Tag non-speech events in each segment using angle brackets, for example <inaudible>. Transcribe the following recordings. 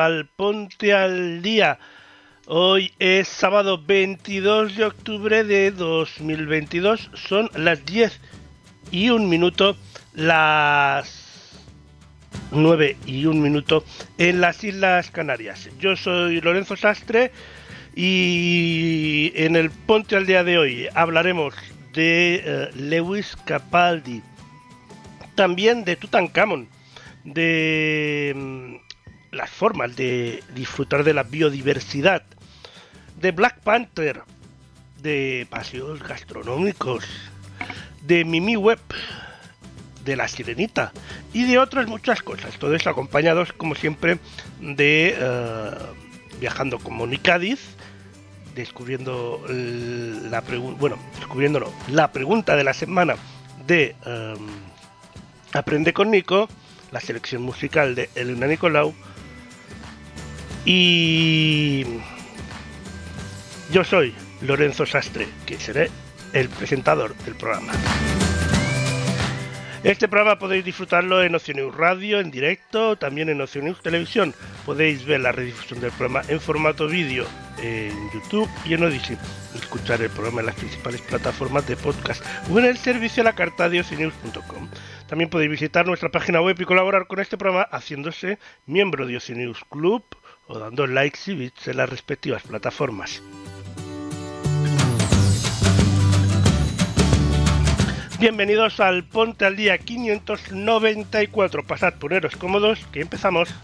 Al Ponte al Día. Hoy es sábado 22 de octubre de 2022. Son las 10 y un minuto, las 9 y un minuto en las Islas Canarias. Yo soy Lorenzo Sastre y en el Ponte al Día de hoy hablaremos de eh, Lewis Capaldi, también de Tutankamón, de mm, las formas de disfrutar de la biodiversidad, de Black Panther, de paseos gastronómicos, de Mimi Web, de la Sirenita y de otras muchas cosas. Todo eso acompañados, como siempre, de eh, viajando con Moni Cádiz, descubriendo la pregunta, bueno, descubriendo no, la pregunta de la semana de eh, Aprende con Nico, la selección musical de Elena Nicolau y yo soy Lorenzo Sastre, que seré el presentador del programa. Este programa podéis disfrutarlo en Oceanews Radio en directo, también en Oceanews Televisión. Podéis ver la redifusión del programa en formato vídeo en YouTube y en Odyssey. Escuchar el programa en las principales plataformas de podcast o en el servicio a la carta de oceanews.com. También podéis visitar nuestra página web y colaborar con este programa haciéndose miembro de Oceanews Club o dando likes y bits en las respectivas plataformas. Bienvenidos al Ponte al Día 594. Pasad, poneros cómodos, que empezamos.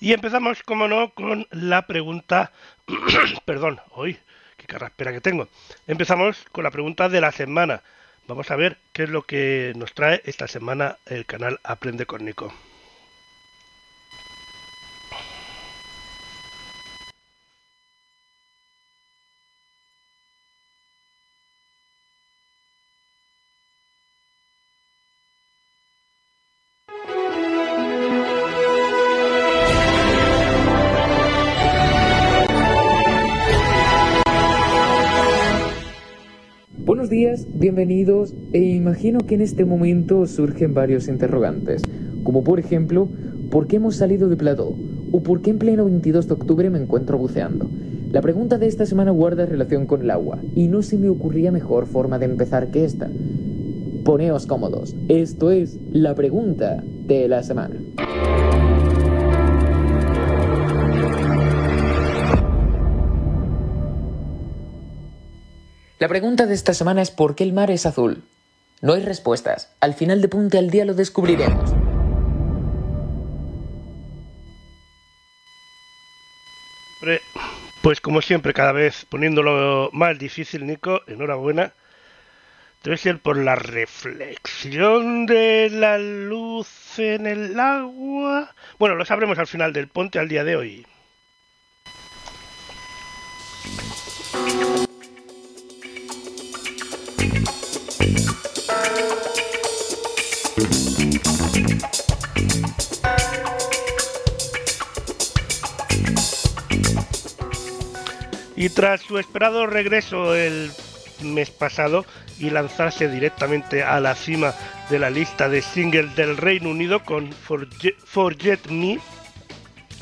Y empezamos, como no, con la pregunta. <clears throat> Perdón, hoy, qué carraspera que tengo. Empezamos con la pregunta de la semana. Vamos a ver qué es lo que nos trae esta semana el canal Aprende con bienvenidos e imagino que en este momento surgen varios interrogantes, como por ejemplo, ¿por qué hemos salido de plató? ¿O por qué en pleno 22 de octubre me encuentro buceando? La pregunta de esta semana guarda relación con el agua, y no se me ocurría mejor forma de empezar que esta. Poneos cómodos, esto es la pregunta de la semana. La pregunta de esta semana es ¿por qué el mar es azul? No hay respuestas. Al final de Punte al Día lo descubriremos. Pues como siempre, cada vez poniéndolo más difícil, Nico, enhorabuena. Debe ser por la reflexión de la luz en el agua. Bueno, lo sabremos al final del ponte al día de hoy. Y tras su esperado regreso el mes pasado y lanzarse directamente a la cima de la lista de singles del Reino Unido con Forget, Me,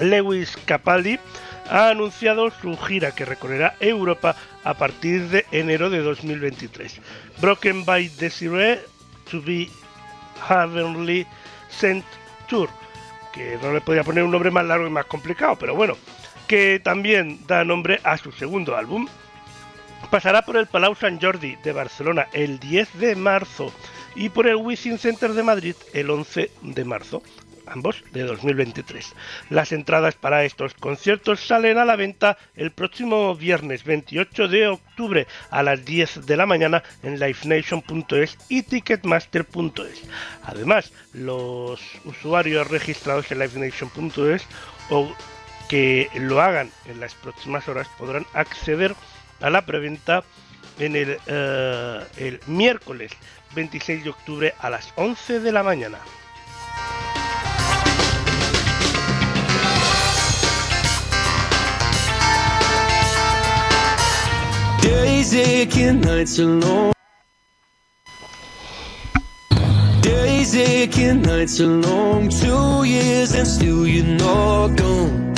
Lewis Capaldi ha anunciado su gira que recorrerá Europa a partir de enero de 2023. Broken by Desiree to be Heavenly Sent Tour, que no le podía poner un nombre más largo y más complicado, pero bueno, que también da nombre a su segundo álbum. Pasará por el Palau Sant Jordi de Barcelona el 10 de marzo y por el Wizzing Center de Madrid el 11 de marzo ambos de 2023. Las entradas para estos conciertos salen a la venta el próximo viernes 28 de octubre a las 10 de la mañana en livenation.es y ticketmaster.es. Además, los usuarios registrados en livenation.es o que lo hagan en las próximas horas podrán acceder a la preventa en el, eh, el miércoles 26 de octubre a las 11 de la mañana. Days aching, nights are long. Days aching, nights are long. Two years and still you're not gone.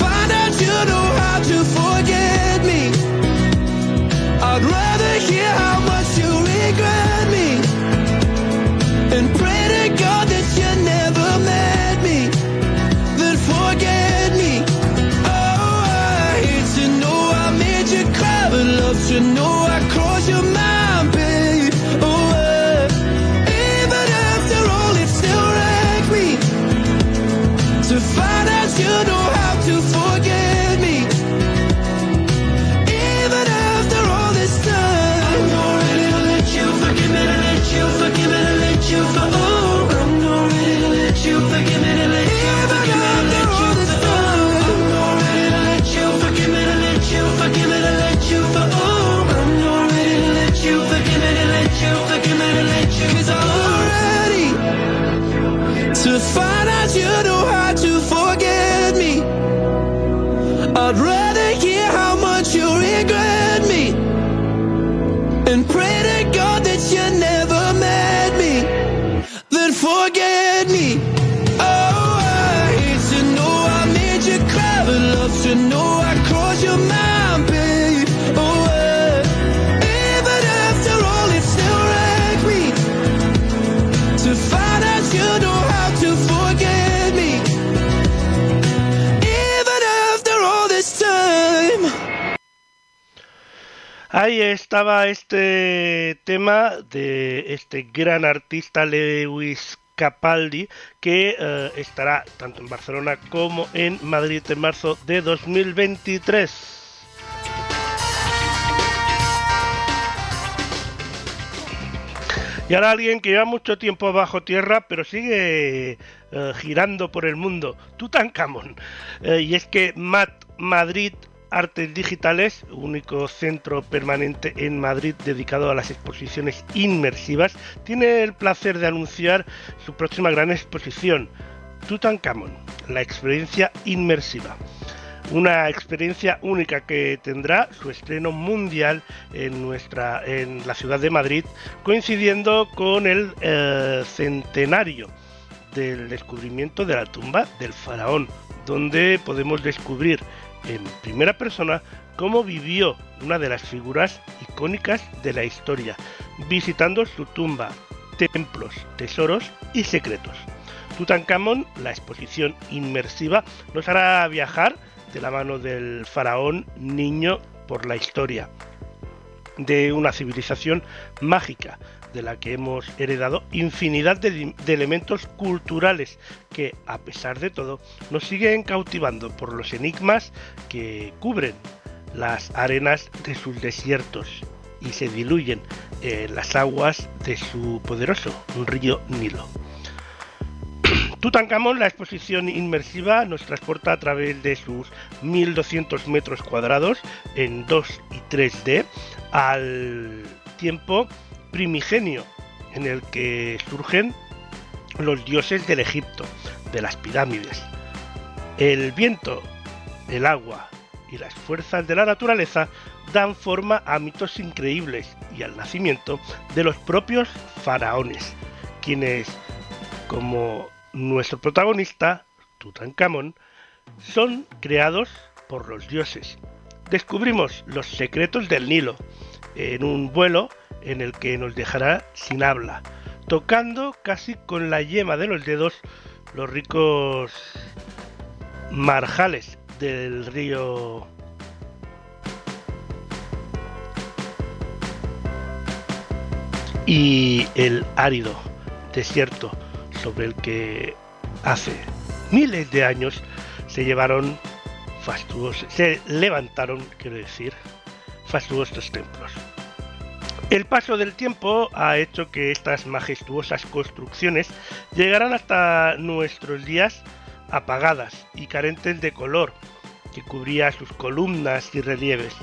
Find out you know how to Ahí estaba este tema de este gran artista Lewis Capaldi que eh, estará tanto en Barcelona como en Madrid en marzo de 2023. Y ahora alguien que lleva mucho tiempo bajo tierra, pero sigue eh, girando por el mundo, Tutankamón. Eh, y es que Mat Madrid Artes Digitales, único centro permanente en Madrid dedicado a las exposiciones inmersivas, tiene el placer de anunciar su próxima gran exposición, Tutankamón, la experiencia inmersiva. Una experiencia única que tendrá su estreno mundial en nuestra en la ciudad de Madrid, coincidiendo con el eh, centenario del descubrimiento de la tumba del faraón, donde podemos descubrir en primera persona cómo vivió una de las figuras icónicas de la historia, visitando su tumba, templos, tesoros y secretos. Tutankamón, la exposición inmersiva, nos hará viajar de la mano del faraón niño por la historia de una civilización mágica de la que hemos heredado infinidad de, elementos culturales que, a pesar de todo, nos siguen cautivando por los enigmas que cubren las arenas de sus desiertos y se diluyen en las aguas de su poderoso río Nilo. <clears throat> Tutankamón, la exposición inmersiva, nos transporta a través de sus 1200 metros cuadrados en 2 y 3D al tiempo primigenio en el que surgen los dioses del Egipto, de las pirámides. El viento, el agua y las fuerzas de la naturaleza dan forma a mitos increíbles y al nacimiento de los propios faraones, quienes, como nuestro protagonista, Tutankamón, son creados por los dioses. Descubrimos los secretos del Nilo en un vuelo en el que nos dejará sin habla, tocando casi con la yema de los dedos los ricos marjales del río y el árido desierto sobre el que hace miles de años se llevaron fastuosos, se levantaron, quiero decir, fastuosos templos. El paso del tiempo ha hecho que estas majestuosas construcciones llegaran hasta nuestros días apagadas y carentes de color que cubría sus columnas y relieves.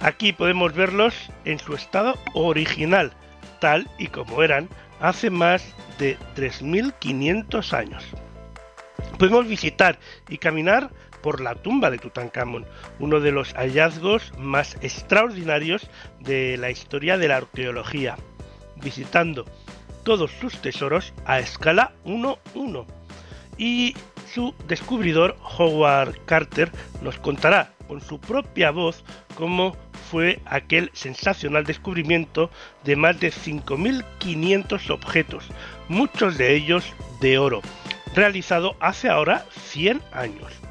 Aquí podemos verlos en su estado original, tal y como eran hace más de 3.500 años. Podemos visitar y caminar por la tumba de Tutankamón, uno de los hallazgos más extraordinarios de la historia de la arqueología, visitando todos sus tesoros a escala 1-1. Y su descubridor, Howard Carter, nos contará con su propia voz cómo fue aquel sensacional descubrimiento de más de 5.500 objetos, muchos de ellos de oro, realizado hace ahora 100 años.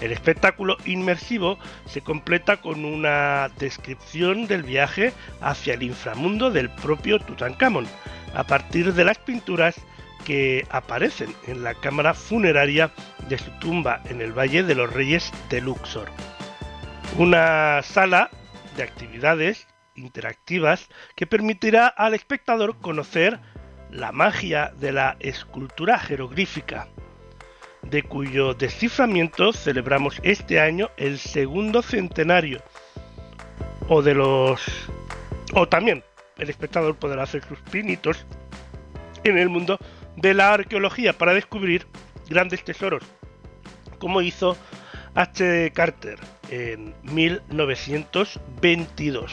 El espectáculo inmersivo se completa con una descripción del viaje hacia el inframundo del propio Tutankamón, a partir de las pinturas que aparecen en la cámara funeraria de su tumba en el Valle de los Reyes de Luxor. Una sala de actividades interactivas que permitirá al espectador conocer la magia de la escultura jeroglífica, de cuyo desciframiento celebramos este año el segundo centenario. O de los. O también el espectador podrá hacer sus pinitos en el mundo de la arqueología para descubrir grandes tesoros, como hizo H. Carter en 1922.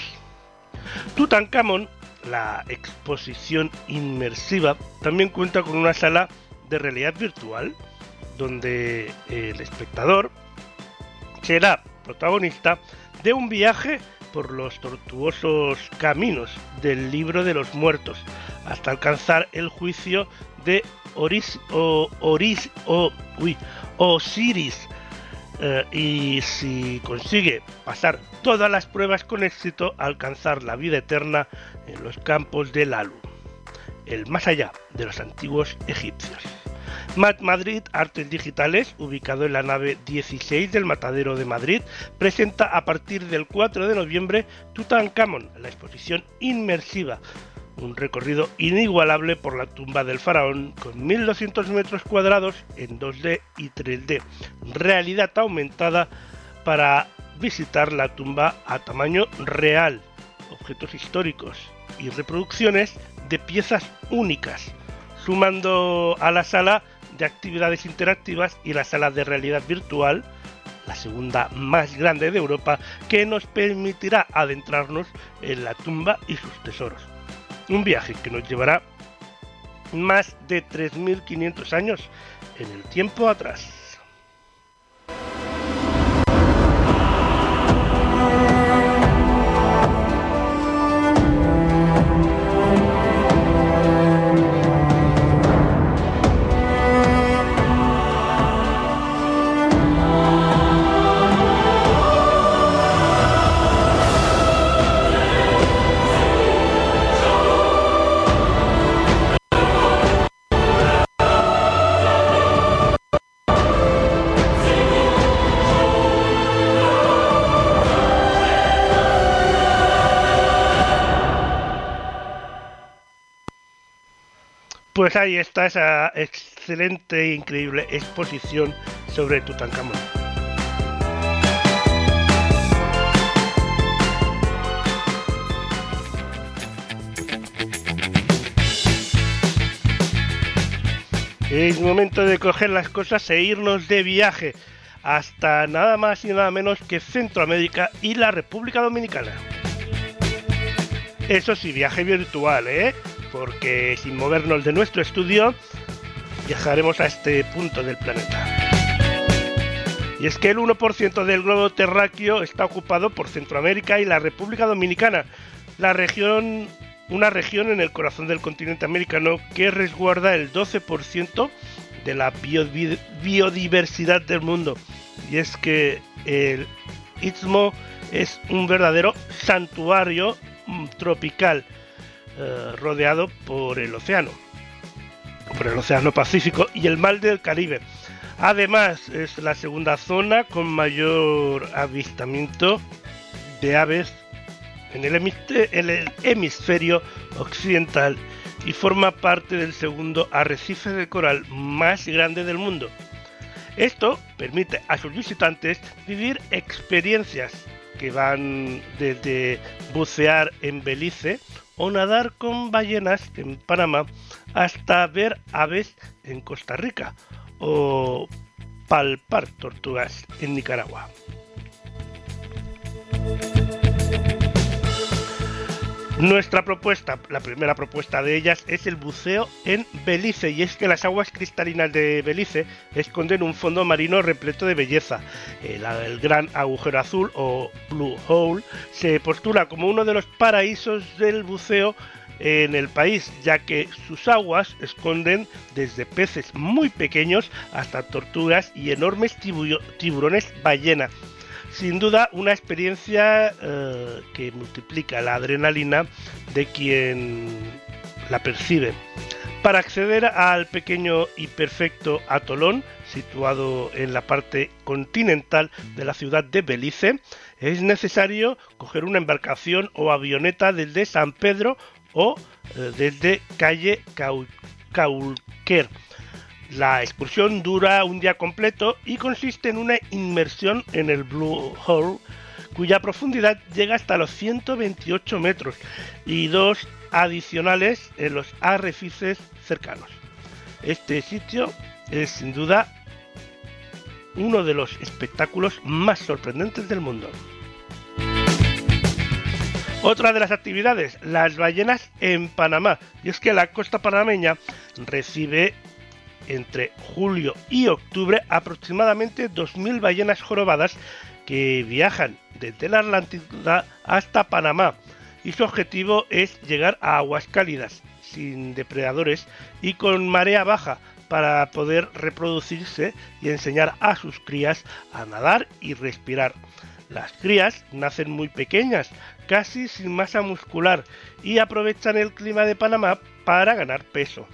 Tutankamón, la exposición inmersiva, también cuenta con una sala de realidad virtual donde el espectador será protagonista de un viaje por los tortuosos caminos del libro de los muertos hasta alcanzar el juicio de Oris, o, Oris, o, Osiris eh, y si consigue pasar todas las pruebas con éxito alcanzar la vida eterna en los campos de Lalu, el más allá de los antiguos egipcios. Madrid Artes Digitales, ubicado en la nave 16 del Matadero de Madrid, presenta a partir del 4 de noviembre Tutankamón, la exposición inmersiva, un recorrido inigualable por la tumba del faraón con 1200 metros cuadrados en 2D y 3D, realidad aumentada para visitar la tumba a tamaño real, objetos históricos y reproducciones de piezas únicas, sumando a la sala de actividades interactivas y la sala de realidad virtual, la segunda más grande de Europa, que nos permitirá adentrarnos en la tumba y sus tesoros. Un viaje que nos llevará más de 3.500 años en el tiempo atrás. Pues ahí está esa excelente e increíble exposición sobre Tutankamón. Es momento de coger las cosas e irnos de viaje hasta nada más y nada menos que Centroamérica y la República Dominicana. Eso sí, viaje virtual, ¿eh? Porque sin movernos de nuestro estudio viajaremos a este punto del planeta. Y es que el 1% del globo terráqueo está ocupado por Centroamérica y la República Dominicana, la región, una región en el corazón del continente americano que resguarda el 12% de la biodiversidad del mundo. Y es que el Istmo es un verdadero santuario mm, tropical eh, rodeado por el océano, por el océano Pacífico y el mar del Caribe. Además, es la segunda zona con mayor avistamiento de aves en el, hemisferio occidental y forma parte del segundo arrecife de coral más grande del mundo. Esto permite a sus visitantes vivir experiencias que van desde bucear en Belice o nadar con ballenas en Panamá hasta ver aves en Costa Rica o palpar tortugas en Nicaragua. Nuestra propuesta, la primera propuesta de ellas, es el buceo en Belice, y es que las aguas cristalinas de Belice esconden un fondo marino repleto de belleza. El, gran agujero azul o Blue Hole se postula como uno de los paraísos del buceo en el país, ya que sus aguas esconden desde peces muy pequeños hasta tortugas y enormes tiburones ballena sin duda una experiencia eh, que multiplica la adrenalina de quien la percibe. Para acceder al pequeño y perfecto atolón situado en la parte continental de la ciudad de Belice, es necesario coger una embarcación o avioneta desde San Pedro o eh, desde calle Caulquer la excursión dura un día completo y consiste en una inmersión en el Blue Hole, cuya profundidad llega hasta los 128 metros y dos adicionales en los arrecifes cercanos. Este sitio es sin duda uno de los espectáculos más sorprendentes del mundo. Otra de las actividades, las ballenas en Panamá. Y es que la costa panameña recibe entre julio y octubre aproximadamente 2.000 ballenas jorobadas que viajan desde la Atlántida hasta Panamá y su objetivo es llegar a aguas cálidas, sin depredadores y con marea baja para poder reproducirse y enseñar a sus crías a nadar y respirar. Las crías nacen muy pequeñas, casi sin masa muscular, y aprovechan el clima de Panamá para ganar peso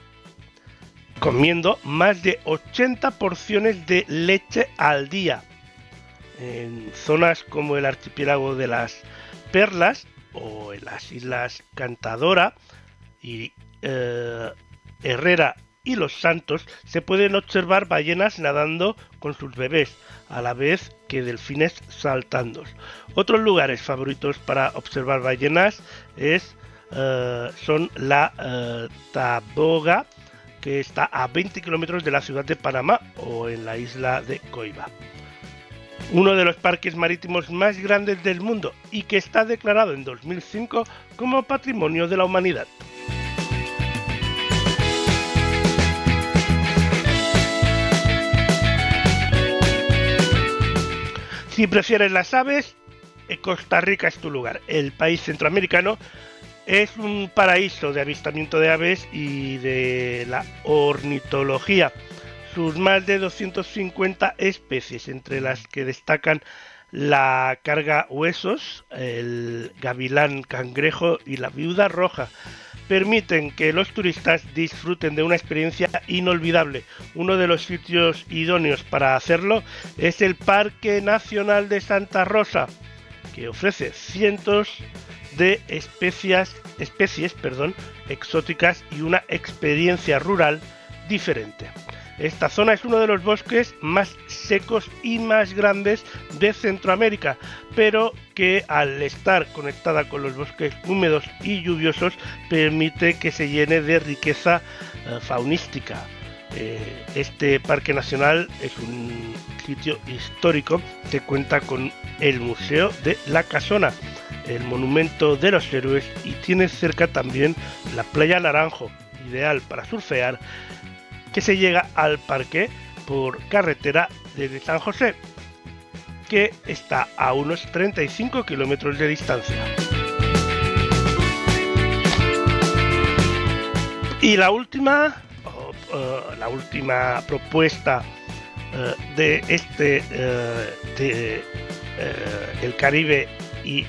comiendo más de 80 porciones de leche al día. En zonas como el archipiélago de las Perlas o en las Islas Cantadora, y eh, Herrera y Los Santos se pueden observar ballenas nadando con sus bebés, a la vez que delfines saltando. Otros lugares favoritos para observar ballenas es, eh, son la eh, Taboga, que está a 20 kilómetros de la ciudad de Panamá o en la isla de Coiba. Uno de los parques marítimos más grandes del mundo y que está declarado en 2005 como Patrimonio de la Humanidad. Si prefieres las aves, eh, Costa Rica es tu lugar. El país centroamericano es un paraíso de avistamiento de aves y de la ornitología. Sus más de 250 especies, entre las que destacan la carga huesos, el gavilán cangrejo y la viuda roja, permiten que los turistas disfruten de una experiencia inolvidable. Uno de los sitios idóneos para hacerlo es el Parque Nacional de Santa Rosa, ofrece cientos de especies, exóticas y una experiencia rural diferente. Esta zona es uno de los bosques más secos y más grandes de Centroamérica, pero que al estar conectada con los bosques húmedos y lluviosos permite que se llene de riqueza eh, faunística. Eh, este parque nacional es un sitio histórico que cuenta con el Museo de la Casona, el Monumento de los Héroes y tiene cerca también la Playa Naranjo, ideal para surfear que se llega al parque por carretera desde San José, que está a unos 35 kilómetros de distancia. Y la última, la última propuesta eh, de este eh, de, eh, el Caribe y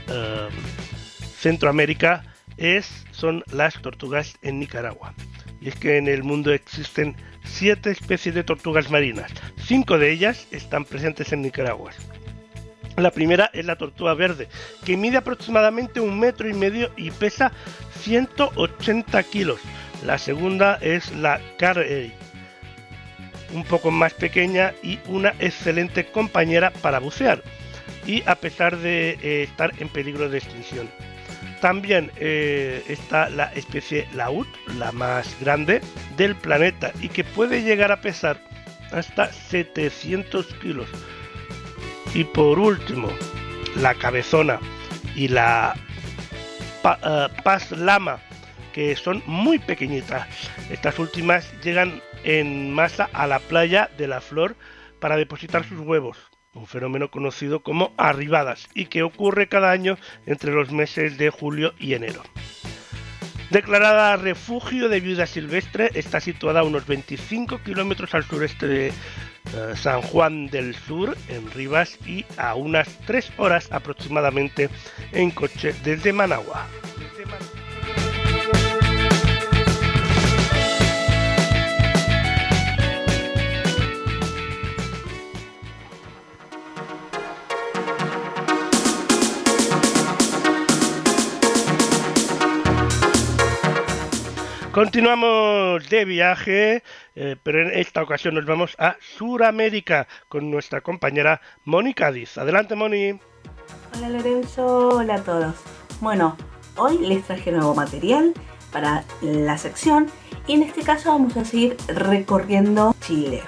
Centroamérica es son las tortugas en Nicaragua. Y es que en el mundo existen siete especies de tortugas marinas. Cinco de ellas están presentes en Nicaragua. La primera es la tortuga verde, que mide aproximadamente un metro y medio y pesa 180 kilos. La segunda es la carey, un poco más pequeña y una excelente compañera para bucear, y a pesar de eh, estar en peligro de extinción. También eh, está la especie laúd, la más grande del planeta y que puede llegar a pesar hasta 700 kilos. Y por último, la cabezona y la eh, paz lama, que son muy pequeñitas. Estas últimas llegan en masa a la playa de la flor para depositar sus huevos un fenómeno conocido como arribadas y que ocurre cada año entre los meses de julio y enero. Declarada refugio de viuda silvestre, está situada a unos 25 kilómetros al sureste de eh, San Juan del Sur, en Rivas, y a unas 3 horas aproximadamente en coche desde Managua. Continuamos de viaje, eh, pero en esta ocasión nos vamos a Suramérica con nuestra compañera Moni Cádiz. Adelante, Moni. Hola Lorenzo, hola a todos. Bueno, hoy les traje nuevo material para la sección y en este caso vamos a seguir recorriendo Chile.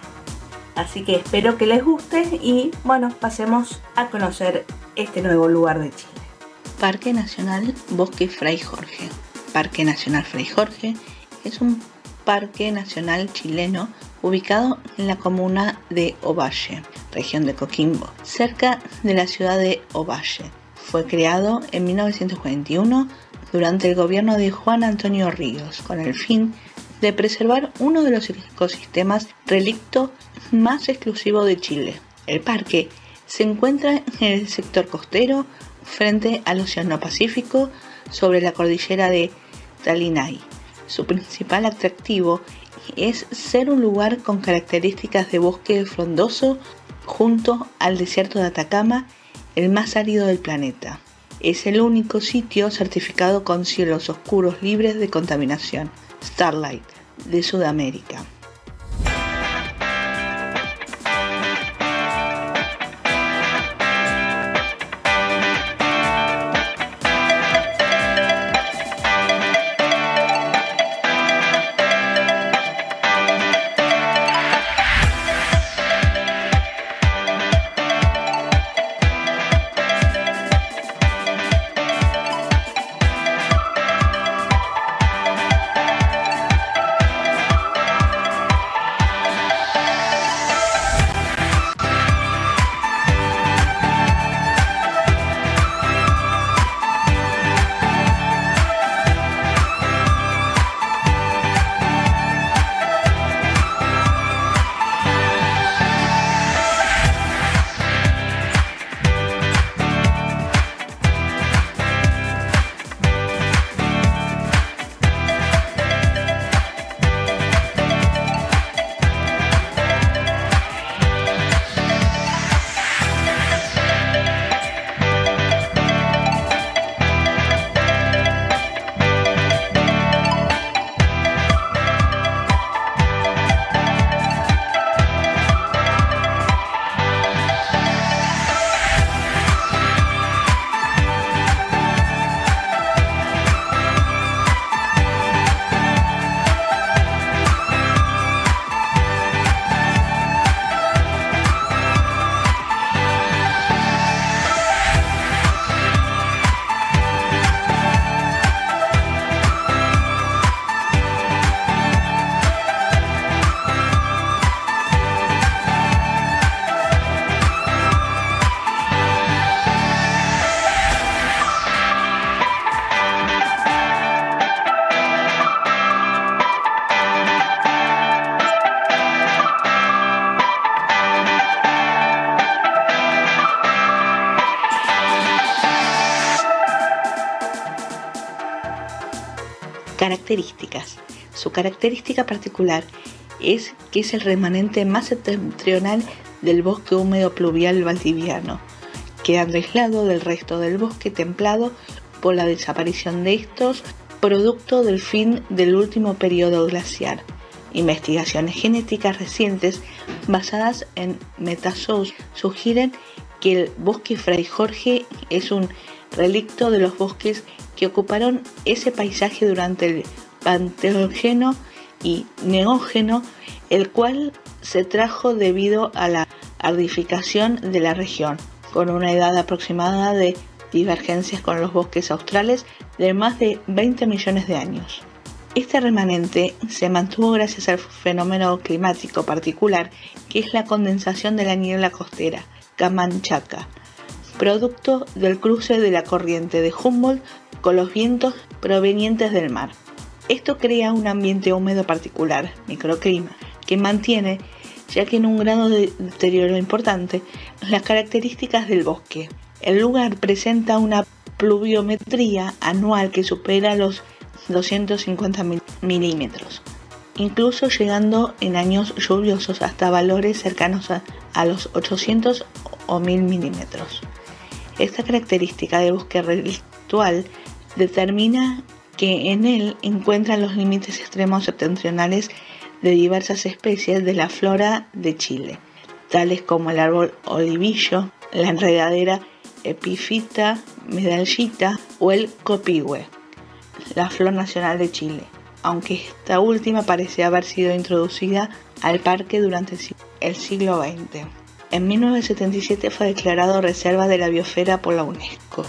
Así que espero que les guste y bueno, pasemos a conocer este nuevo lugar de Chile. Parque Nacional Bosque Fray Jorge. Parque Nacional Fray Jorge es un parque nacional chileno ubicado en la comuna de Ovalle, región de Coquimbo, cerca de la ciudad de Ovalle. Fue creado en 1941 durante el gobierno de Juan Antonio Ríos con el fin de preservar uno de los ecosistemas relicto más exclusivos de Chile. El parque se encuentra en el sector costero frente al Océano Pacífico sobre la cordillera de Talinay su principal atractivo es ser un lugar con características de bosque frondoso junto al desierto de Atacama, el más árido del planeta. Es el único sitio certificado con cielos oscuros libres de contaminación, Starlight, de Sudamérica. Característica particular es que es el remanente más septentrional del bosque húmedo pluvial valdiviano, quedando aislado del resto del bosque templado por la desaparición de estos producto del fin del último periodo glaciar. Investigaciones genéticas recientes basadas en metazoos sugieren que el bosque Fray Jorge es un relicto de los bosques que ocuparon ese paisaje durante el Panteógeno y Neógeno, el cual se trajo debido a la ardificación de la región, con una edad aproximada de divergencias con los bosques australes de más de 20 millones de años. Este remanente se mantuvo gracias al fenómeno climático particular que es la condensación de la niebla costera, Camanchaca, producto del cruce de la corriente de Humboldt con los vientos provenientes del mar. Esto crea un ambiente húmedo particular, microclima, que mantiene, ya que en un grado de deterioro importante, las características del bosque. El lugar presenta una pluviometría anual que supera los 250 milímetros, incluso llegando en años lluviosos hasta valores cercanos a, los 800 o 1000 milímetros. Esta característica de bosque ritual determina que en él encuentran los límites extremos septentrionales de diversas especies de la flora de Chile, tales como el árbol olivillo, la enredadera epifita, medallita o el copihue, la flor nacional de Chile, aunque esta última parece haber sido introducida al parque durante el siglo XX. En 1977 fue declarado Reserva de la Biosfera por la UNESCO.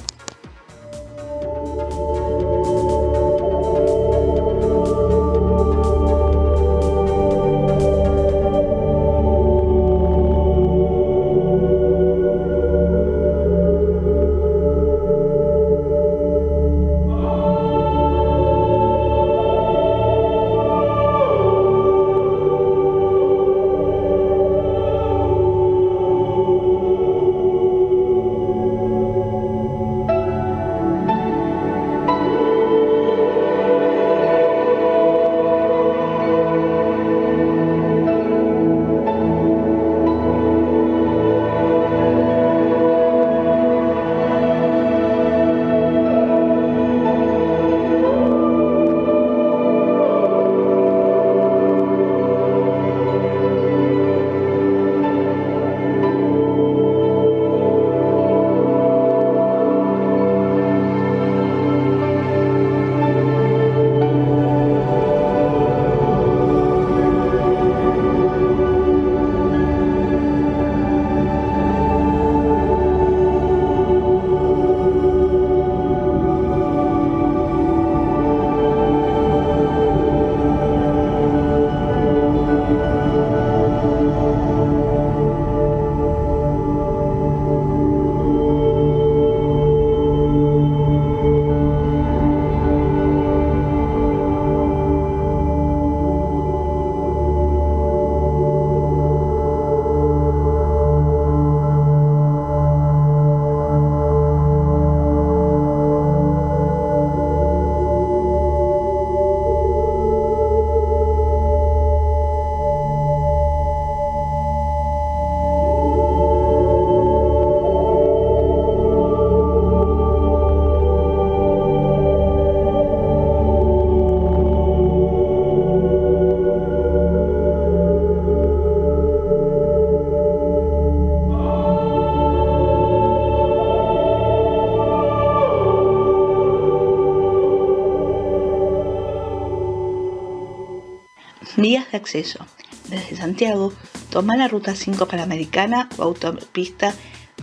Desde Santiago, toma la ruta 5 Panamericana o autopista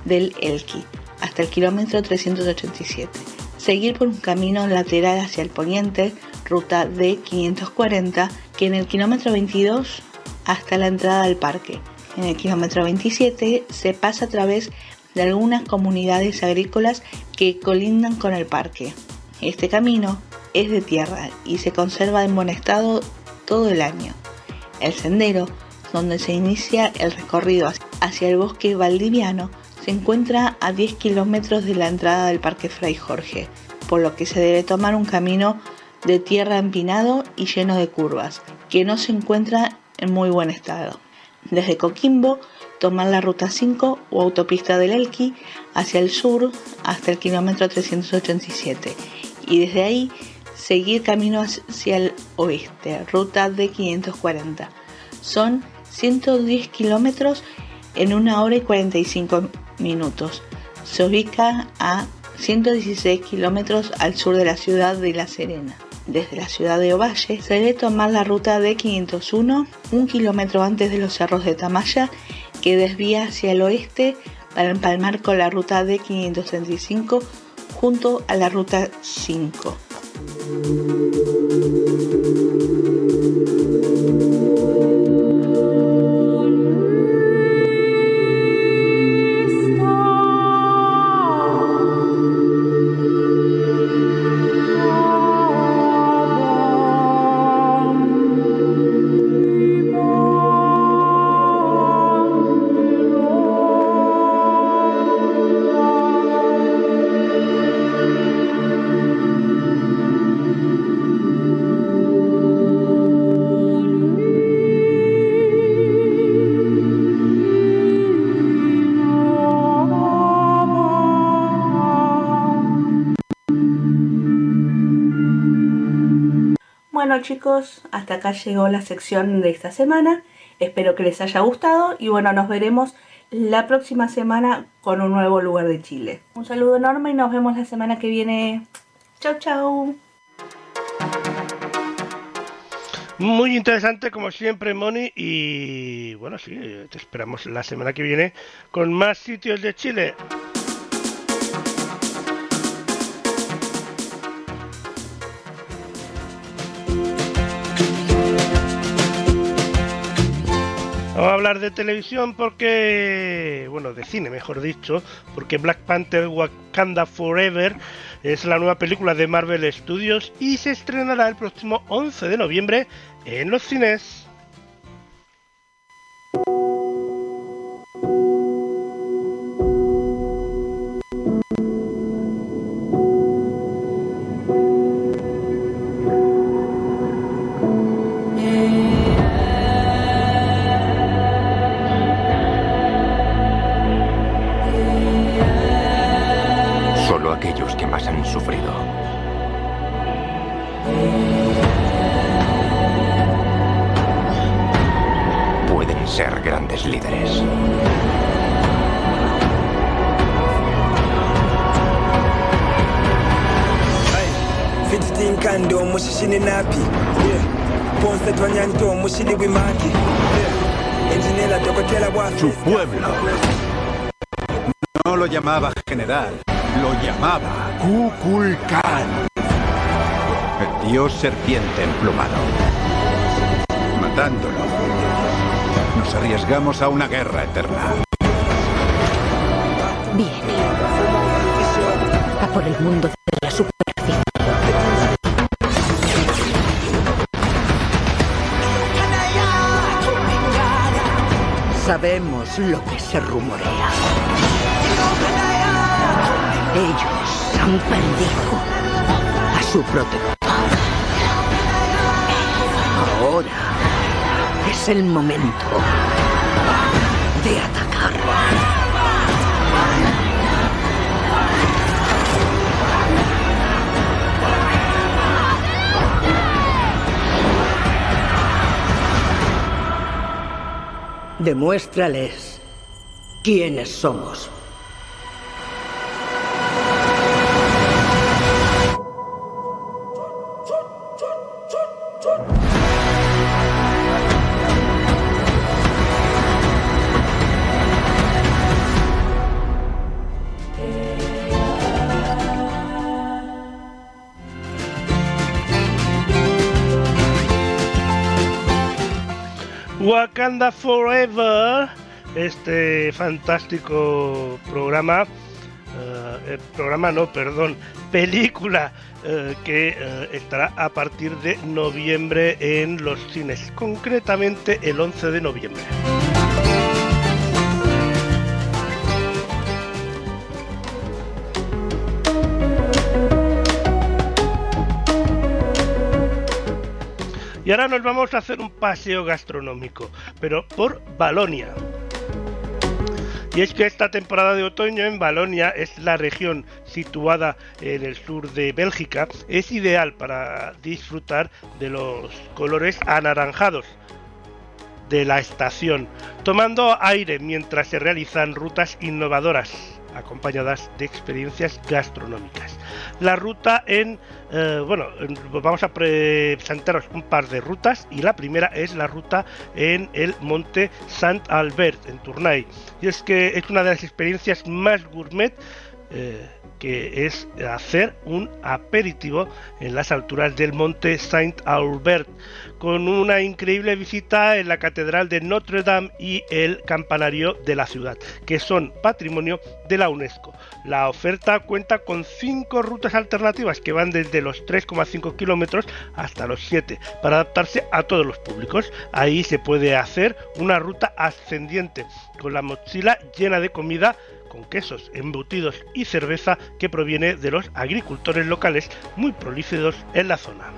del Elqui hasta el kilómetro 387. Seguir por un camino lateral hacia el poniente, ruta D540, que en el kilómetro 22 hasta la entrada al parque. En el kilómetro 27 se pasa a través de algunas comunidades agrícolas que colindan con el parque. Este camino es de tierra y se conserva en buen estado todo el año. El sendero, donde se inicia el recorrido hacia el bosque valdiviano, se encuentra a 10 kilómetros de la entrada del Parque Fray Jorge, por lo que se debe tomar un camino de tierra empinado y lleno de curvas, que no se encuentra en muy buen estado. Desde Coquimbo, tomar la ruta 5 o autopista del Elqui hacia el sur hasta el kilómetro 387 y desde ahí seguir camino hacia el oeste, ruta de 540. Son 110 kilómetros en una hora y 45 minutos. Se ubica a 116 kilómetros al sur de la ciudad de La Serena. Desde la ciudad de Ovalle se debe tomar la ruta de 501, un kilómetro antes de los cerros de Tamaya, que desvía hacia el oeste para empalmar con la ruta de 535 junto a la ruta 5. Thank you. Chicos, hasta acá llegó la sección de esta semana. Espero que les haya gustado y bueno, nos veremos la próxima semana con un nuevo lugar de Chile. Un saludo enorme y nos vemos la semana que viene. Chau chau. Muy interesante como siempre, Moni. Y bueno, sí, te esperamos la semana que viene con más sitios de Chile. De televisión porque, bueno, de cine mejor dicho, porque Black Panther Wakanda Forever es la nueva película de Marvel Studios y se estrenará el próximo 11 de noviembre en los cines. Napi ponse wimaki enjinela dokotela Su pueblo no lo llamaba general, lo llamaba Kukulkan. El dios serpiente emplumado. Matándolo, nos arriesgamos a una guerra eterna. Viene. A por el mundo de Lo que se rumorea. Ellos han perdido a su protector. Ahora es el momento de atacar. Demuéstrales quiénes somos. Wakanda Forever, este fantástico programa, eh, programa no, perdón, <laughs> película eh, que eh, estará a partir de noviembre en los cines, concretamente el 11 de noviembre. Y ahora nos vamos a hacer un paseo gastronómico, pero por Balonia. Y es que esta temporada de otoño en Balonia es la región situada en el sur de Bélgica, es ideal para disfrutar de los colores anaranjados de la estación, tomando aire mientras se realizan rutas innovadoras acompañadas de experiencias gastronómicas. La ruta en, eh, bueno, vamos a presentaros un par de rutas y la primera es la ruta en el monte Saint Albert en Tournai. Y es que es una de las experiencias más gourmet eh, que es hacer un aperitivo en las alturas del monte Saint Albert con una increíble visita en la Catedral de Notre Dame y el campanario de la ciudad, que son patrimonio de la UNESCO. La oferta cuenta con cinco rutas alternativas que van desde los 3,5 kilómetros hasta los 7 para adaptarse a todos los públicos. Ahí se puede hacer una ruta ascendiente con la mochila llena de comida con quesos, embutidos y cerveza que proviene de los agricultores locales muy prolíferos en la zona.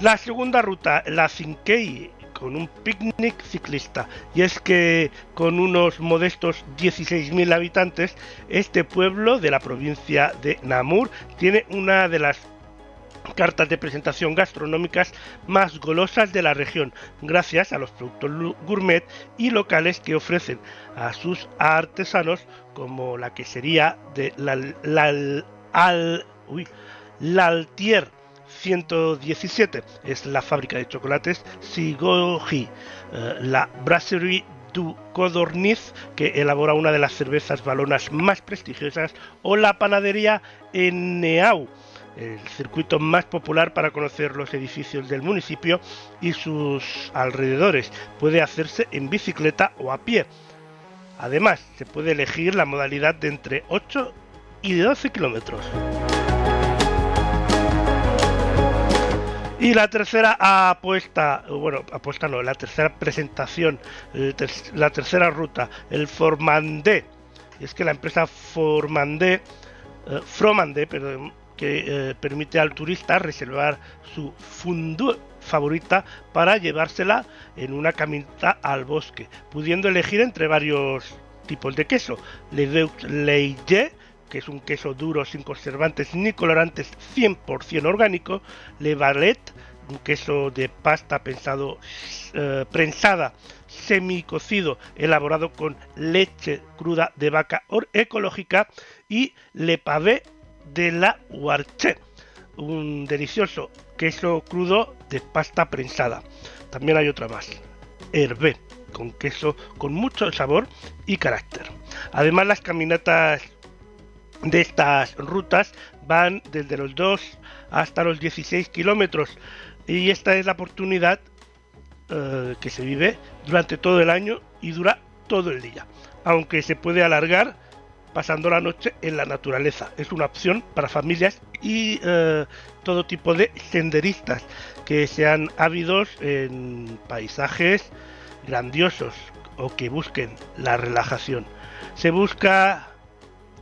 La segunda ruta, la Cinquei, con un picnic ciclista. Y es que con unos modestos 16.000 habitantes, este pueblo de la provincia de Namur tiene una de las cartas de presentación gastronómicas más golosas de la región, gracias a los productos gourmet y locales que ofrecen a sus artesanos, como la quesería de la, 117 es la fábrica de chocolates Sigoji, eh, la Brasserie du Codorniz, que elabora una de las cervezas balonas más prestigiosas, o la panadería Eneau, el circuito más popular para conocer los edificios del municipio y sus alrededores. Puede hacerse en bicicleta o a pie. Además, se puede elegir la modalidad de entre 8 y 12 kilómetros. Y la tercera apuesta, bueno, apuesta no, la tercera presentación, la tercera ruta, el Formandé. Es que la empresa Formandé, eh, Fromandé, perdón, que eh, permite al turista reservar su fundu favorita para llevársela en una caminata al bosque, pudiendo elegir entre varios tipos de queso. Le que es un queso duro sin conservantes ni colorantes 100% orgánico, Le Valet, un queso de pasta pensado eh, prensada semicocido elaborado con leche cruda de vaca ecológica y Le Pavé de la Huarche, un delicioso queso crudo de pasta prensada. También hay otra más, Hervé, con queso con mucho sabor y carácter. Además las caminatas de estas rutas van desde los 2 hasta los 16 kilómetros y esta es la oportunidad eh, que se vive durante todo el año y dura todo el día, aunque se puede alargar pasando la noche en la naturaleza. Es una opción para familias y eh, todo tipo de senderistas que sean ávidos en paisajes grandiosos o que busquen la relajación. Se busca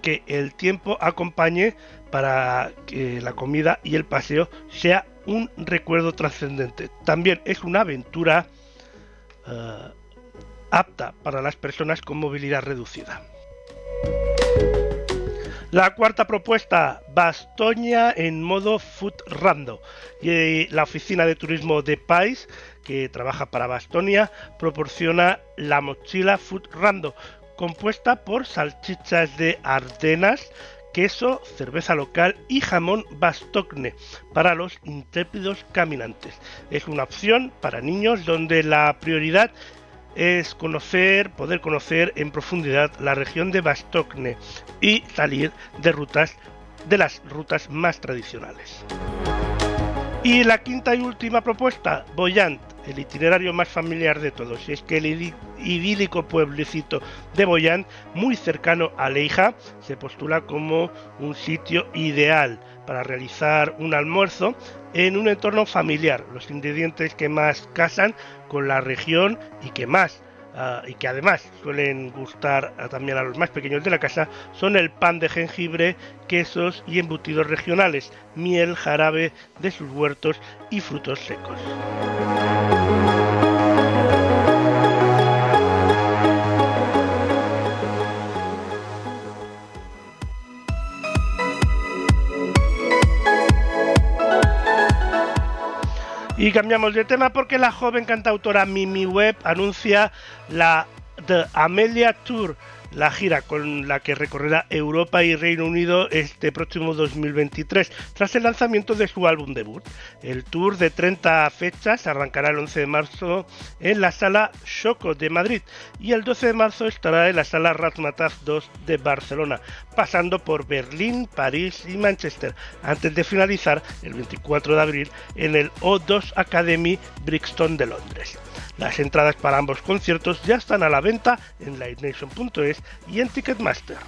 que el tiempo acompañe para que la comida y el paseo sea un recuerdo trascendente. También es una aventura eh, apta para las personas con movilidad reducida. La cuarta propuesta, Bastoña en modo Food Rando. Y la oficina de turismo de Pais, que trabaja para Bastonia, proporciona la mochila Food Rando, compuesta por salchichas de Ardenas, queso, cerveza local y jamón bastogne para los intrépidos caminantes. Es una opción para niños donde la prioridad es conocer, poder conocer en profundidad la región de Bastogne y salir de rutas de las rutas más tradicionales. Y la quinta y última propuesta, Boyant, el itinerario más familiar de todos. Es que el idílico pueblecito de Boyán, muy cercano a Leija, se postula como un sitio ideal para realizar un almuerzo en un entorno familiar, los ingredientes que más casan con la región y que más Ah, y que además suelen gustar también a los más pequeños de la casa son el pan de jengibre, quesos y embutidos regionales, miel, jarabe de sus huertos y frutos secos. Y cambiamos de tema porque la joven cantautora Mimi Webb anuncia la The Amelia Tour la gira con la que recorrerá Europa y Reino Unido este próximo 2023, tras el lanzamiento de su álbum debut. El tour de 30 fechas arrancará el 11 de marzo en la sala Choco de Madrid y el 12 de marzo estará en la sala Razmataz 2 de Barcelona, pasando por Berlín, París y Manchester, antes de finalizar el 24 de abril en el O2 Academy Brixton de Londres. Las entradas para ambos conciertos ya están a la venta en livenation.es y en Ticketmaster.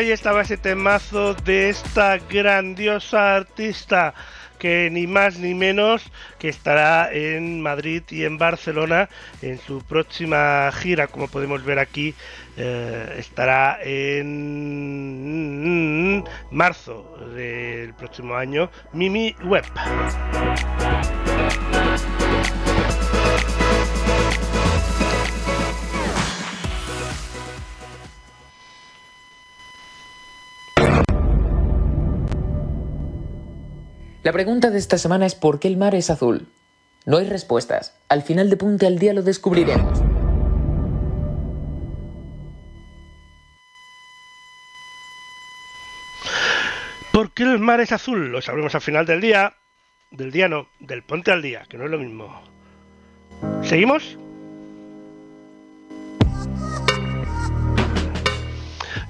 Ahí estaba ese temazo de esta grandiosa artista que ni más ni menos que estará en Madrid y en Barcelona en su próxima gira, como podemos ver aquí, eh, estará en marzo del próximo año, Mimi Web. La pregunta de esta semana es ¿por qué el mar es azul? No hay respuestas. Al final de Punte al Día lo descubriremos. ¿Por qué el mar es azul? Lo sabremos al final del día. Del día no, del Ponte al Día, que no es lo mismo. ¿Seguimos?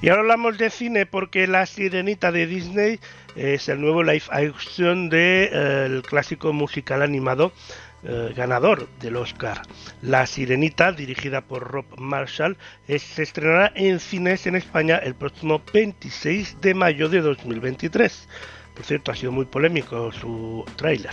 Y ahora hablamos de cine porque La Sirenita de Disney es el nuevo live action del de, eh, clásico musical animado eh, ganador del Oscar. La Sirenita, dirigida por Rob Marshall, se estrenará en cines en España el próximo 26 de mayo de 2023. Por cierto, ha sido muy polémico su tráiler.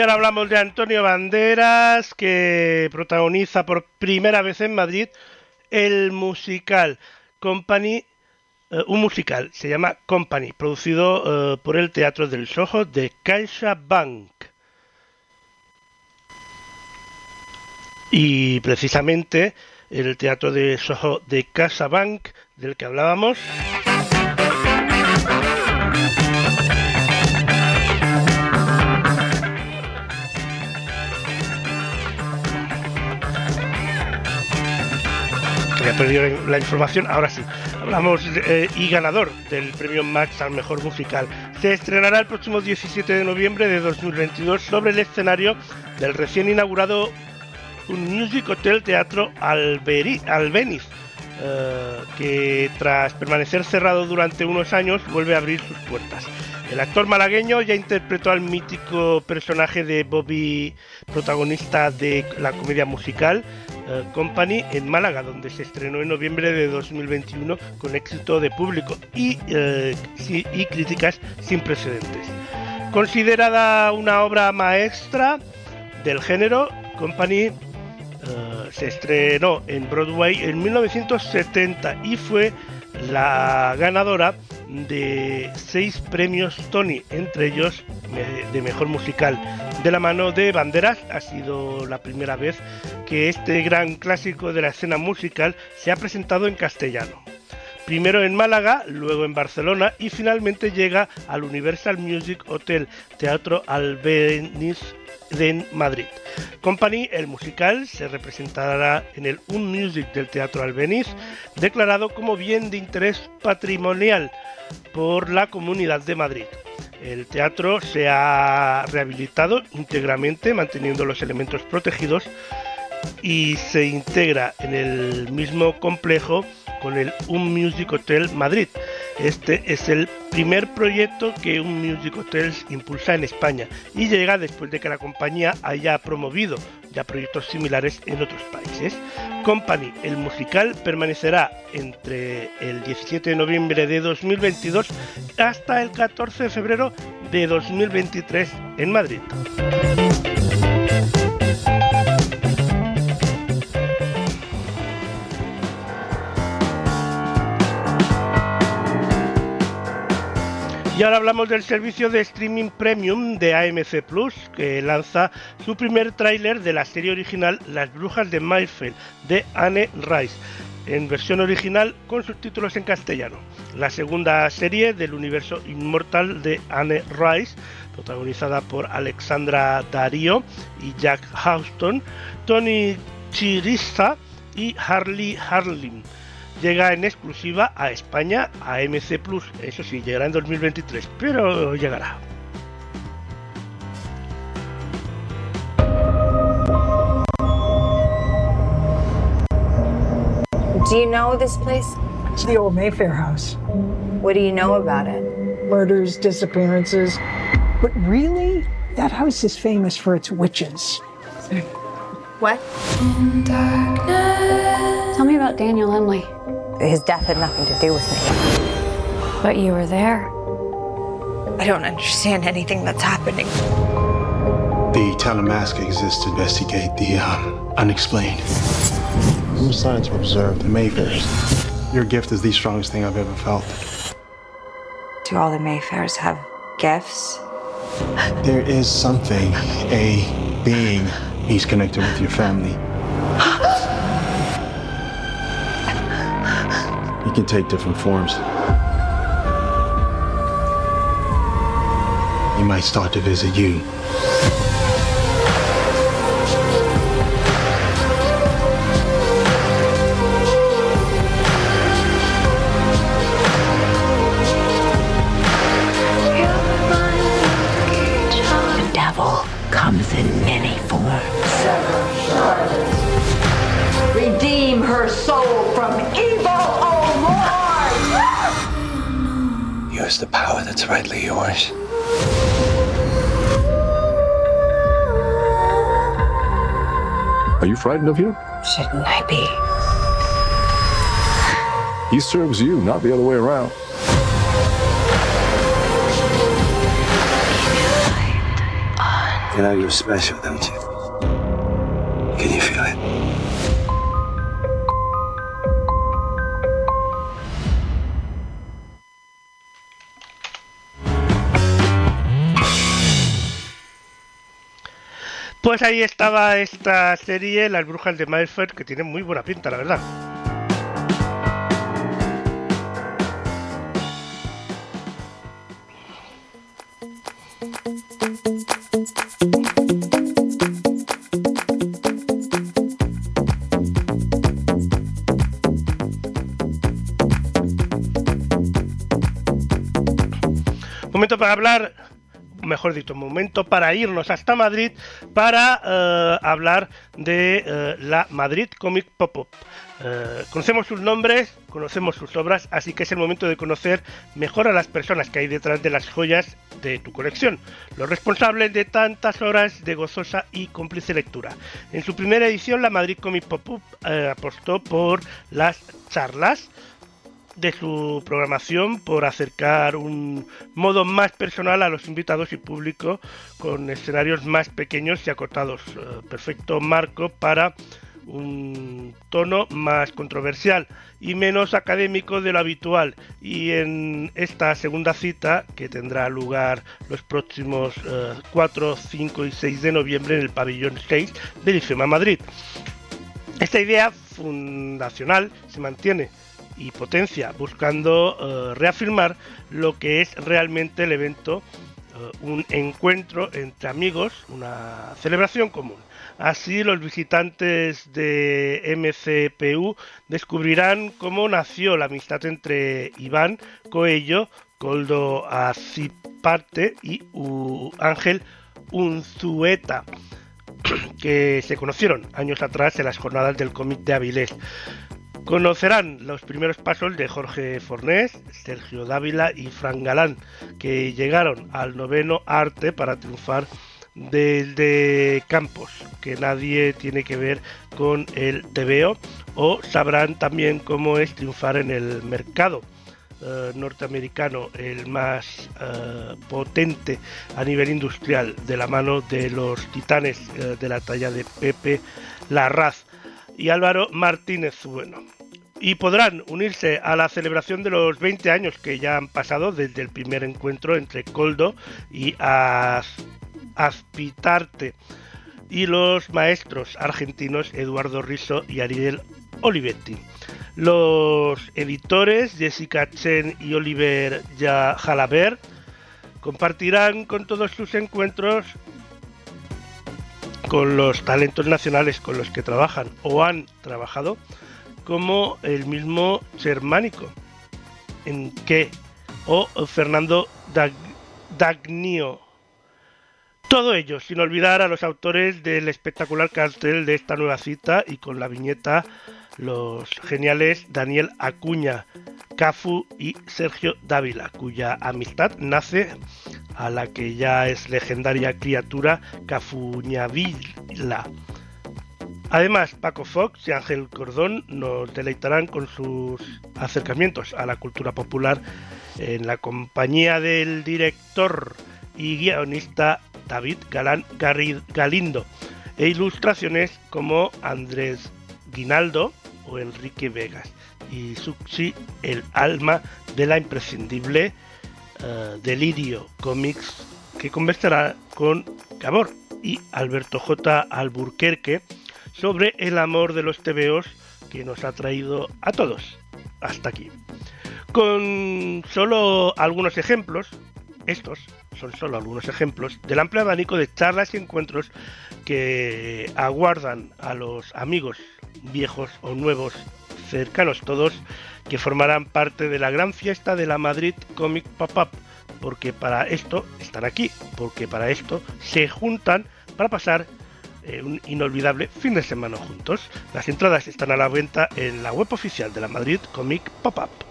Y ahora hablamos de Antonio Banderas, que protagoniza por primera vez en Madrid el musical Company, eh, un musical, se llama Company, producido eh, por el Teatro del Soho de Caixa Bank. Y precisamente el Teatro de Soho de Caixa Bank, del que hablábamos, había perdido la información, ahora sí. Hablamos eh, y ganador del premio Max al mejor musical. Se estrenará el próximo 17 de noviembre de 2022 sobre el escenario del recién inaugurado Music Hotel Teatro Alberi, Albeniz, eh, que tras permanecer cerrado durante unos años vuelve a abrir sus puertas. El actor malagueño ya interpretó al mítico personaje de Bobby, protagonista de la comedia musical eh, Company en Málaga, donde se estrenó en noviembre de 2021 con éxito de público y, eh, y críticas sin precedentes. Considerada una obra maestra del género, Company eh, se estrenó en Broadway en 1970 y fue la ganadora de seis premios Tony, entre ellos de mejor musical. De la mano de Banderas ha sido la primera vez que este gran clásico de la escena musical se ha presentado en castellano. Primero en Málaga, luego en Barcelona y finalmente llega al Universal Music Hotel Teatro Albeniz en Madrid. Company, el musical, se representará en el Un Music del Teatro Albeniz, declarado como bien de interés patrimonial por la Comunidad de Madrid. El teatro se ha rehabilitado íntegramente, manteniendo los elementos protegidos y se integra en el mismo complejo con el Un Music Hotel Madrid. Este es el primer proyecto que Un Music Hotel impulsa en España y llega después de que la compañía haya promovido ya proyectos similares en otros países. Company, el musical, permanecerá entre el 17 de noviembre de 2022 hasta el 14 de febrero de 2023 en Madrid. Y ahora hablamos del servicio de streaming premium de AMC Plus, que lanza su primer tráiler de la serie original Las Brujas de Mayfield, de Anne Rice, en versión original con subtítulos en castellano. La segunda serie del universo inmortal de Anne Rice, protagonizada por Alexandra Darío y Jack Houston, Tony Chirista y Harley Harlim llega en exclusiva a España a MC Plus. Eso sí, llegará en 2023, pero llegará. Do you know this place? It's the old Mayfair house. What do you know about it? Murders, disappearances. But really, that house is famous for its witches. What? Tell me about Daniel Emily. His death had nothing to do with me. But you were there. I don't understand anything that's happening. The Talamask exists to investigate the um, unexplained. No signs to observe the Mayfairs. Your gift is the strongest thing I've ever felt. Do all the Mayfairs have gifts? There is something, a being, he's connected with your family. Can take different forms. He might start to visit you. The devil comes in many forms. Redeem her soul from evil, Lord! The power that's rightly yours. Are you frightened of him? Shouldn't I be? He serves you, not the other way around. You know you're special, don't you? Pues ahí estaba esta serie, Las Brujas de Mayfair, que tiene muy buena pinta, la verdad. Momento para hablar, mejor dicho, momento para irnos hasta Madrid para eh, hablar de eh, la Madrid Comic Pop-Up. Eh, conocemos sus nombres, conocemos sus obras, así que es el momento de conocer mejor a las personas que hay detrás de las joyas de tu colección, los responsables de tantas horas de gozosa y cómplice lectura. En su primera edición, la Madrid Comic Pop-Up apostó por las charlas, de su programación por acercar un modo más personal a los invitados y público con escenarios más pequeños y acotados. Eh, perfecto marco para un tono más controversial y menos académico de lo habitual. Y en esta segunda cita, que tendrá lugar los próximos eh, 4, 5 y 6 de noviembre en el pabellón 6 del IFEMA Madrid. Esta idea fundacional se mantiene y potencia, buscando uh, reafirmar lo que es realmente el evento, uh, un encuentro entre amigos, una celebración común. Así los visitantes de MCPU descubrirán cómo nació la amistad entre Iván Coello, Coldo Aciparte y Ángel Unzueta que se conocieron años atrás en las jornadas del cómic de Avilés. Conocerán los primeros pasos de Jorge Fornés, Sergio Dávila y Fran Galán, que llegaron al noveno arte para triunfar desde Campos, que nadie tiene que ver con el TVO, o sabrán también cómo es triunfar en el mercado eh, norteamericano, el más eh, potente a nivel industrial, de la mano de los titanes eh, de la talla de Pepe Larraz y Álvaro Martínez Bueno. y podrán unirse a la celebración de los 20 años que ya han pasado desde el primer encuentro entre Coldo y Aspitarte y los maestros argentinos Eduardo Risso y Ariel Olivetti. Los editores Jessica Chen y Oliver Jalaber compartirán con todos sus encuentros con los talentos nacionales con los que trabajan o han trabajado, como el mismo Germánico, en que o Fernando Dagnio. Todo ello sin olvidar a los autores del espectacular cartel de esta nueva cita y con la viñeta los geniales Daniel Acuña, Cafu y Sergio Dávila, cuya amistad nace a la que ya es legendaria criatura Cafuñavila. Además, Paco Fox y Ángel Cordón nos deleitarán con sus acercamientos a la cultura popular en la compañía del director y guionista David Galindo e ilustraciones como Andrés Guinaldo o Enrique Vegas y Suxi, el alma de la imprescindible uh, Delirio Comics, que conversará con Gabor y Alberto J. Alburquerque sobre el amor de los TVOs que nos ha traído a todos hasta aquí. Con solo algunos ejemplos, estos son solo algunos ejemplos del amplio abanico de charlas y encuentros que aguardan a los amigos viejos o nuevos, cercanos todos, que formarán parte de la gran fiesta de la Madrid Comic Pop-Up, porque para esto están aquí, porque para esto se juntan para pasar eh, un inolvidable fin de semana juntos. Las entradas están a la venta en la web oficial de la Madrid Comic Pop-Up.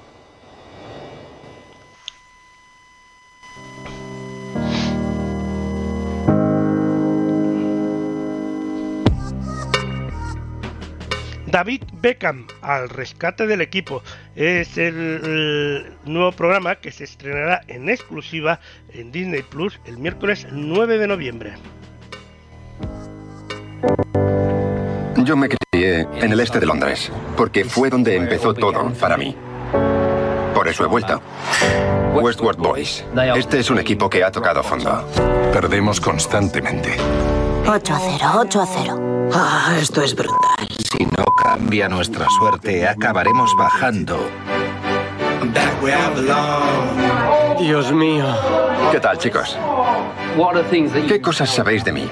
David Beckham al rescate del equipo. Es el, nuevo programa que se estrenará en exclusiva en Disney Plus el miércoles 9 de noviembre. Yo me crié en el este de Londres, porque fue donde empezó todo para mí. Por eso he vuelto. Westward Boys. Este es un equipo que ha tocado fondo. Perdemos constantemente. 8 a 0, 8 a 0. Ah, esto es brutal. Si no cambia nuestra suerte, acabaremos bajando. Dios mío. ¿Qué tal, chicos? ¿Qué cosas sabéis de mí?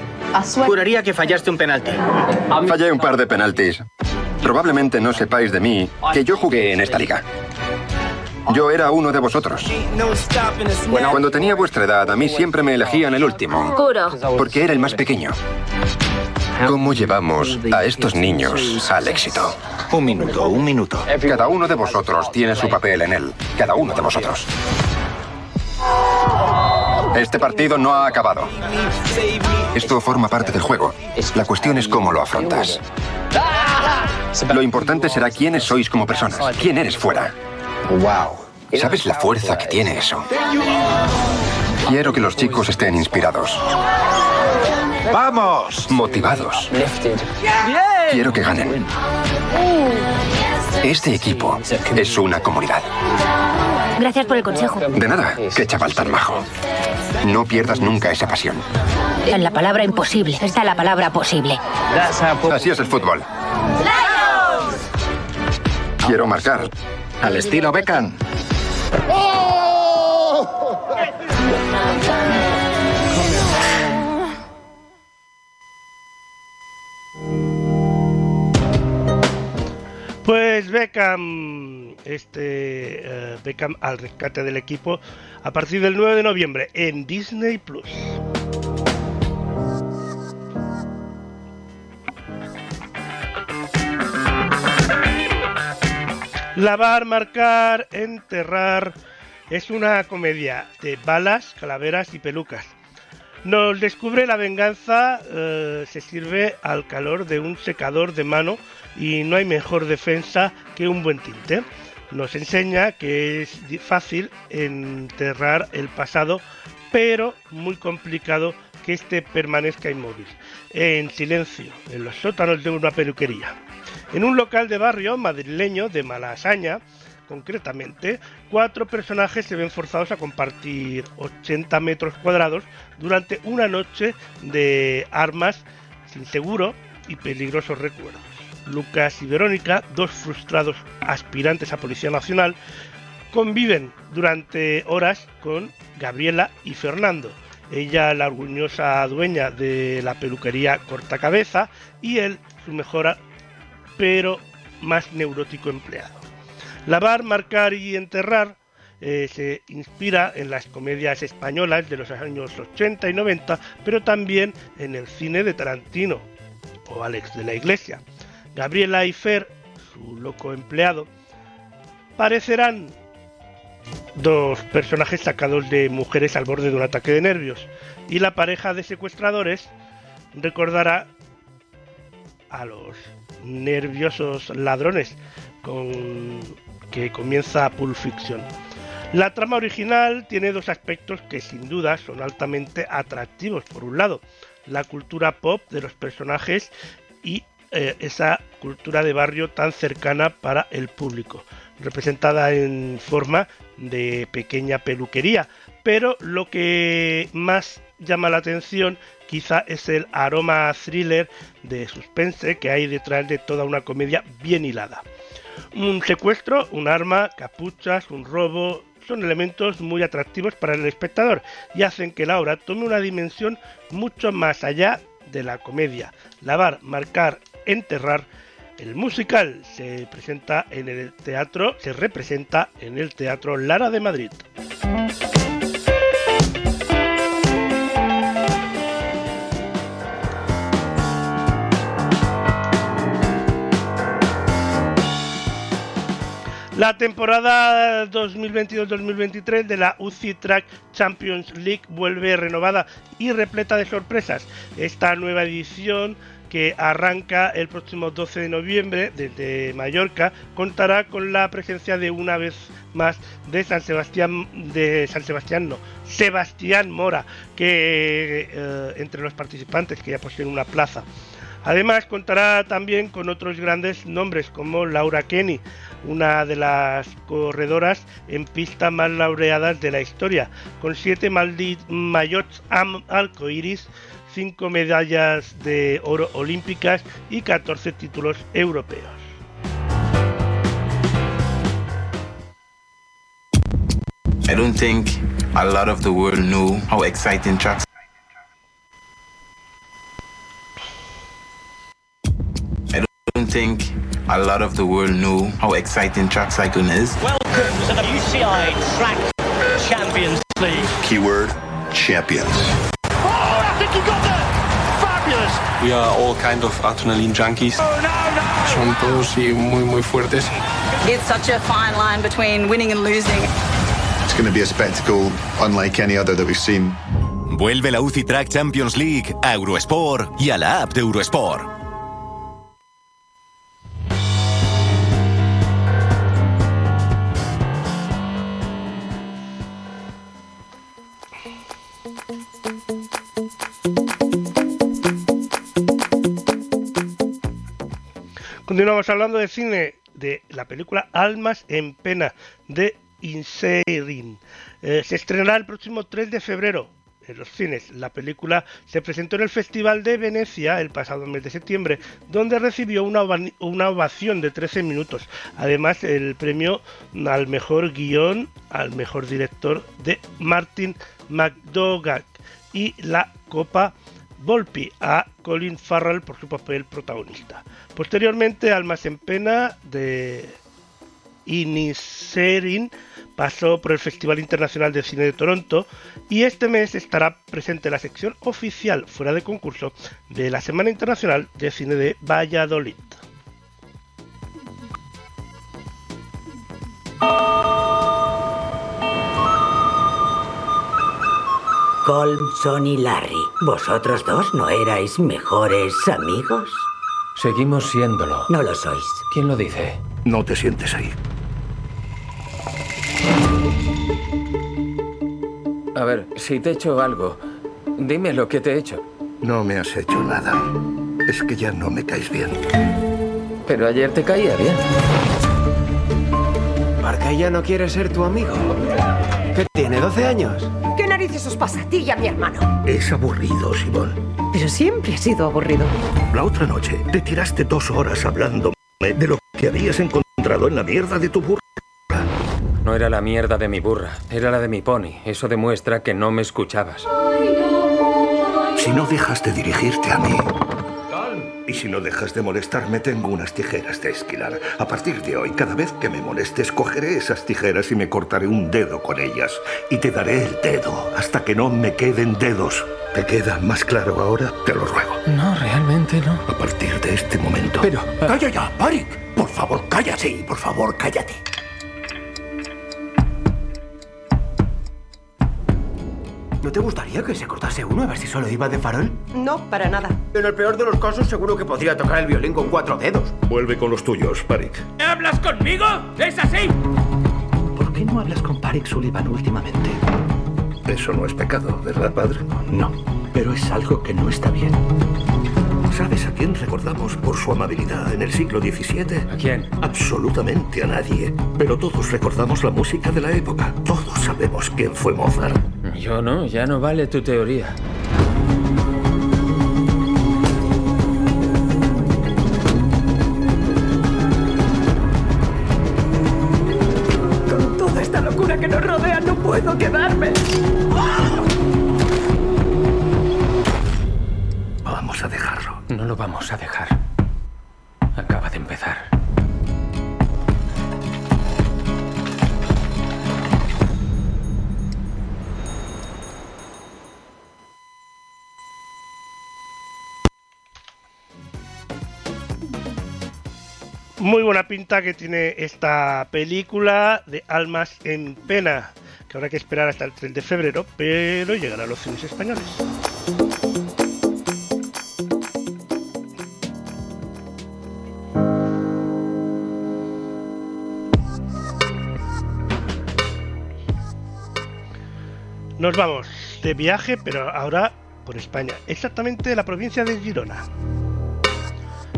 Juraría que fallaste un penalti. Fallé un par de penaltis. Probablemente no sepáis de mí que yo jugué en esta liga. Yo era uno de vosotros. Cuando tenía vuestra edad, a mí siempre me elegían el último. Porque era el más pequeño. ¿Cómo llevamos a estos niños al éxito? Un minuto, un minuto. Cada uno de vosotros tiene su papel en él. Cada uno de vosotros. Este partido no ha acabado. Esto forma parte del juego. La cuestión es cómo lo afrontas. Lo importante será quiénes sois como personas. ¿Quién eres fuera? Wow. ¿Sabes la fuerza que tiene eso? Quiero que los chicos estén inspirados. ¡Vamos! Motivados. Quiero que ganen. Este equipo es una comunidad. Gracias por el consejo. De nada, qué chaval tan majo. No pierdas nunca esa pasión. En la palabra imposible está la palabra posible. Así es el fútbol. Quiero marcar. Al estilo Beckham. Pues Beckham, este eh, Beckham al rescate del equipo a partir del 9 de noviembre en Disney Plus. Lavar, marcar, enterrar es una comedia de balas, calaveras y pelucas. Nos descubre la venganza, eh, se sirve al calor de un secador de mano y no hay mejor defensa que un buen tinte. Nos enseña que es fácil enterrar el pasado, pero muy complicado que éste permanezca inmóvil, en silencio, en los sótanos de una peluquería. En un local de barrio madrileño de Malasaña, concretamente, cuatro personajes se ven forzados a compartir 80 metros cuadrados durante una noche de armas sin seguro y peligrosos recuerdos. Lucas y Verónica, dos frustrados aspirantes a Policía Nacional, conviven durante horas con Gabriela y Fernando. Ella, la orgullosa dueña de la peluquería Cortacabeza, y él, su mejor pero más neurótico empleado. Lavar, marcar y enterrar eh, se inspira en las comedias españolas de los años 80 y 90, pero también en el cine de Tarantino o Alex de la Iglesia. Gabriela y Fer, su loco empleado, parecerán dos personajes sacados de mujeres al borde de un ataque de nervios, y la pareja de secuestradores recordará a los nerviosos ladrones con que comienza Pulp Fiction. La trama original tiene dos aspectos que sin duda son altamente atractivos. Por un lado, la cultura pop de los personajes y eh, esa cultura de barrio tan cercana para el público, representada en forma de pequeña peluquería. Pero lo que más llama la atención quizá es el aroma thriller de suspense que hay detrás de toda una comedia bien hilada. Un secuestro, un arma, capuchas, un robo, son elementos muy atractivos para el espectador y hacen que la obra tome una dimensión mucho más allá de la comedia. Lavar, marcar, enterrar. El musical se presenta en el teatro, se representa en el Teatro Lara de Madrid. La temporada 2022-2023 de la UCI Track Champions League vuelve renovada y repleta de sorpresas. Esta nueva edición que arranca el próximo 12 de noviembre desde Mallorca, contará con la presencia de una vez más de San Sebastián, de San Sebastián no, Sebastián Mora, que eh, entre los participantes que ya poseen una plaza. Además contará también con otros grandes nombres como Laura Kenny, una de las corredoras en pista más laureadas de la historia, con siete maldi- mayots am- 5 medallas de oro olímpicas y 14 títulos europeos. I don't think a lot of the world knew how exciting I don't think a lot of the world knew how exciting track cycling is. Welcome to the UCI Track Champions League. Keyword champions. Think you got that! Fabulous! We are all kind of adrenaline junkies. Oh, no, no! Son todos y muy, muy fuertes. It's such a fine line between winning and losing. It's going to be a spectacle unlike any other that we've seen. Vuelve la UCI Track Champions League a Eurosport y a la app de Eurosport. Continuamos hablando de cine, de la película Almas en Pena de Inserin. Eh, se estrenará el próximo 3 de febrero en los cines. La película se presentó en el Festival de Venecia el pasado mes de septiembre, donde recibió una, una ovación de 13 minutos. Además, el premio al mejor guion, al mejor director de Martin McDougall y la Copa Volpi a Colin Farrell por su papel protagonista. Posteriormente, Almas en Pena de Iniserin pasó por el Festival Internacional de Cine de Toronto y este mes estará presente en la sección oficial fuera de concurso de la Semana Internacional de Cine de Valladolid. Colmson y Larry, ¿vosotros dos no erais mejores amigos? Seguimos siéndolo. No lo sois. ¿Quién lo dice? No te sientes ahí. A ver, si te he hecho algo, dime lo que te he hecho. No me has hecho nada. Es que ya no me caes bien. Pero ayer te caía bien. Marca ya no quiere ser tu amigo. ¿Qué tiene, 12 años? ¿Qué narices os pasa a ti y a mi hermano? Es aburrido, Simón. Pero siempre ha sido aburrido. La otra noche te tiraste dos horas hablando de lo que habías encontrado en la mierda de tu burra. No era la mierda de mi burra, era la de mi pony. Eso demuestra que no me escuchabas. Si no dejas de dirigirte a mí. Y si no dejas de molestarme, tengo unas tijeras de esquilar. A partir de hoy, cada vez que me molestes, cogeré esas tijeras y me cortaré un dedo con ellas. Y te daré el dedo hasta que no me queden dedos. ¿Te queda más claro ahora? Te lo ruego. No, realmente no. A partir de este momento. Pero... ¡Calla ya, Barik! Por favor, cállate. Por favor, cállate. ¿No te gustaría que se cortase uno a ver si solo iba de farol? No, para nada. En el peor de los casos, seguro que podría tocar el violín con cuatro dedos. Vuelve con los tuyos, Barik. ¿Hablas conmigo? ¿Es así? ¿Por qué no hablas con Barik Sullivan últimamente? Eso no es pecado, ¿verdad, padre? No, pero es algo que no está bien. ¿Sabes a quién recordamos por su amabilidad en el siglo XVII? ¿A quién? Absolutamente a nadie. Pero todos recordamos la música de la época. Todos sabemos quién fue Mozart. Yo no, ya no vale tu teoría. Pinta que tiene esta película de Almas en Pena, que habrá que esperar hasta el 3 de febrero, pero llegará a los cines españoles. Nos vamos de viaje, pero ahora por España, exactamente la provincia de Girona.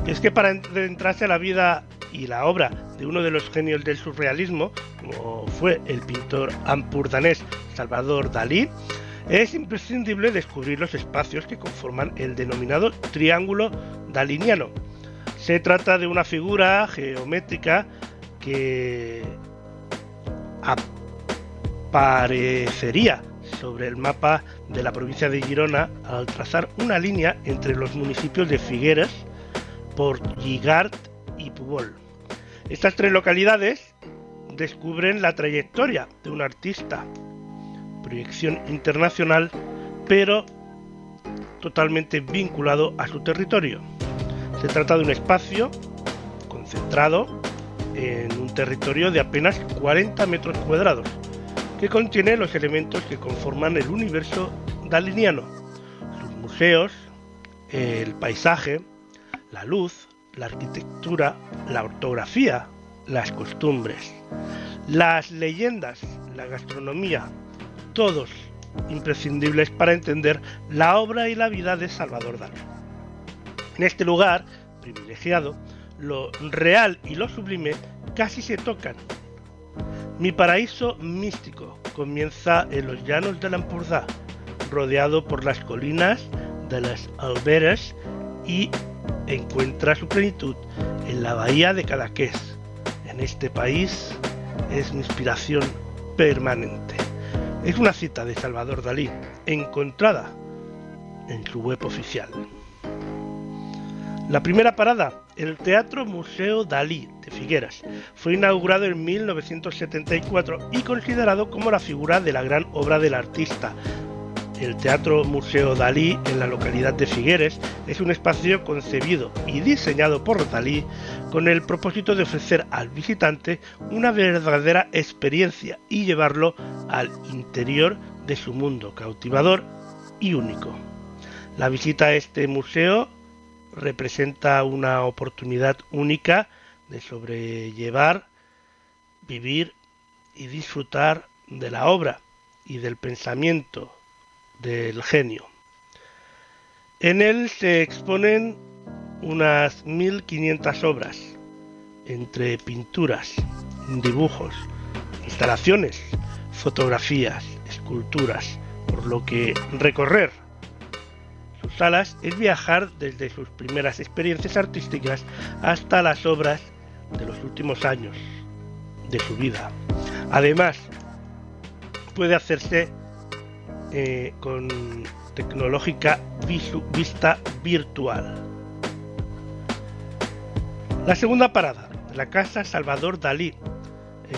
Y es que para adentrarse a la vida y la obra de uno de los genios del surrealismo, como fue el pintor ampurdanés Salvador Dalí, es imprescindible descubrir los espacios que conforman el denominado triángulo daliniano. Se trata de una figura geométrica que aparecería sobre el mapa de la provincia de Girona al trazar una línea entre los municipios de Figueres, Portlligart Estas tres localidades descubren la trayectoria de un artista, proyección internacional, pero totalmente vinculado a su territorio. Se trata de un espacio concentrado en un territorio de apenas 40 metros cuadrados, que contiene los elementos que conforman el universo daliniano, sus museos, el paisaje, la luz, la arquitectura, la ortografía, las costumbres, las leyendas, la gastronomía, todos imprescindibles para entender la obra y la vida de Salvador Dalí. En este lugar privilegiado, lo real y lo sublime casi se tocan. Mi paraíso místico comienza en los llanos de la rodeado por las colinas de las Alberes y encuentra su plenitud en la bahía de Cadaqués. En este país es mi inspiración permanente. Es una cita de Salvador Dalí, encontrada en su web oficial. La primera parada, el Teatro Museo Dalí de Figueras, fue inaugurado en 1974 y considerado como la figura de la gran obra del artista. El Teatro Museo Dalí en la localidad de Figueres es un espacio concebido y diseñado por Dalí con el propósito de ofrecer al visitante una verdadera experiencia y llevarlo al interior de su mundo cautivador y único. La visita a este museo representa una oportunidad única de sobrellevar, vivir y disfrutar de la obra y del pensamiento del genio. En él se exponen unas 1500 obras, entre pinturas, dibujos, instalaciones, fotografías, esculturas, por lo que recorrer sus salas es viajar desde sus primeras experiencias artísticas hasta las obras de los últimos años de su vida. Además, puede hacerse eh, con tecnológica vista virtual. La segunda parada, la casa Salvador Dalí,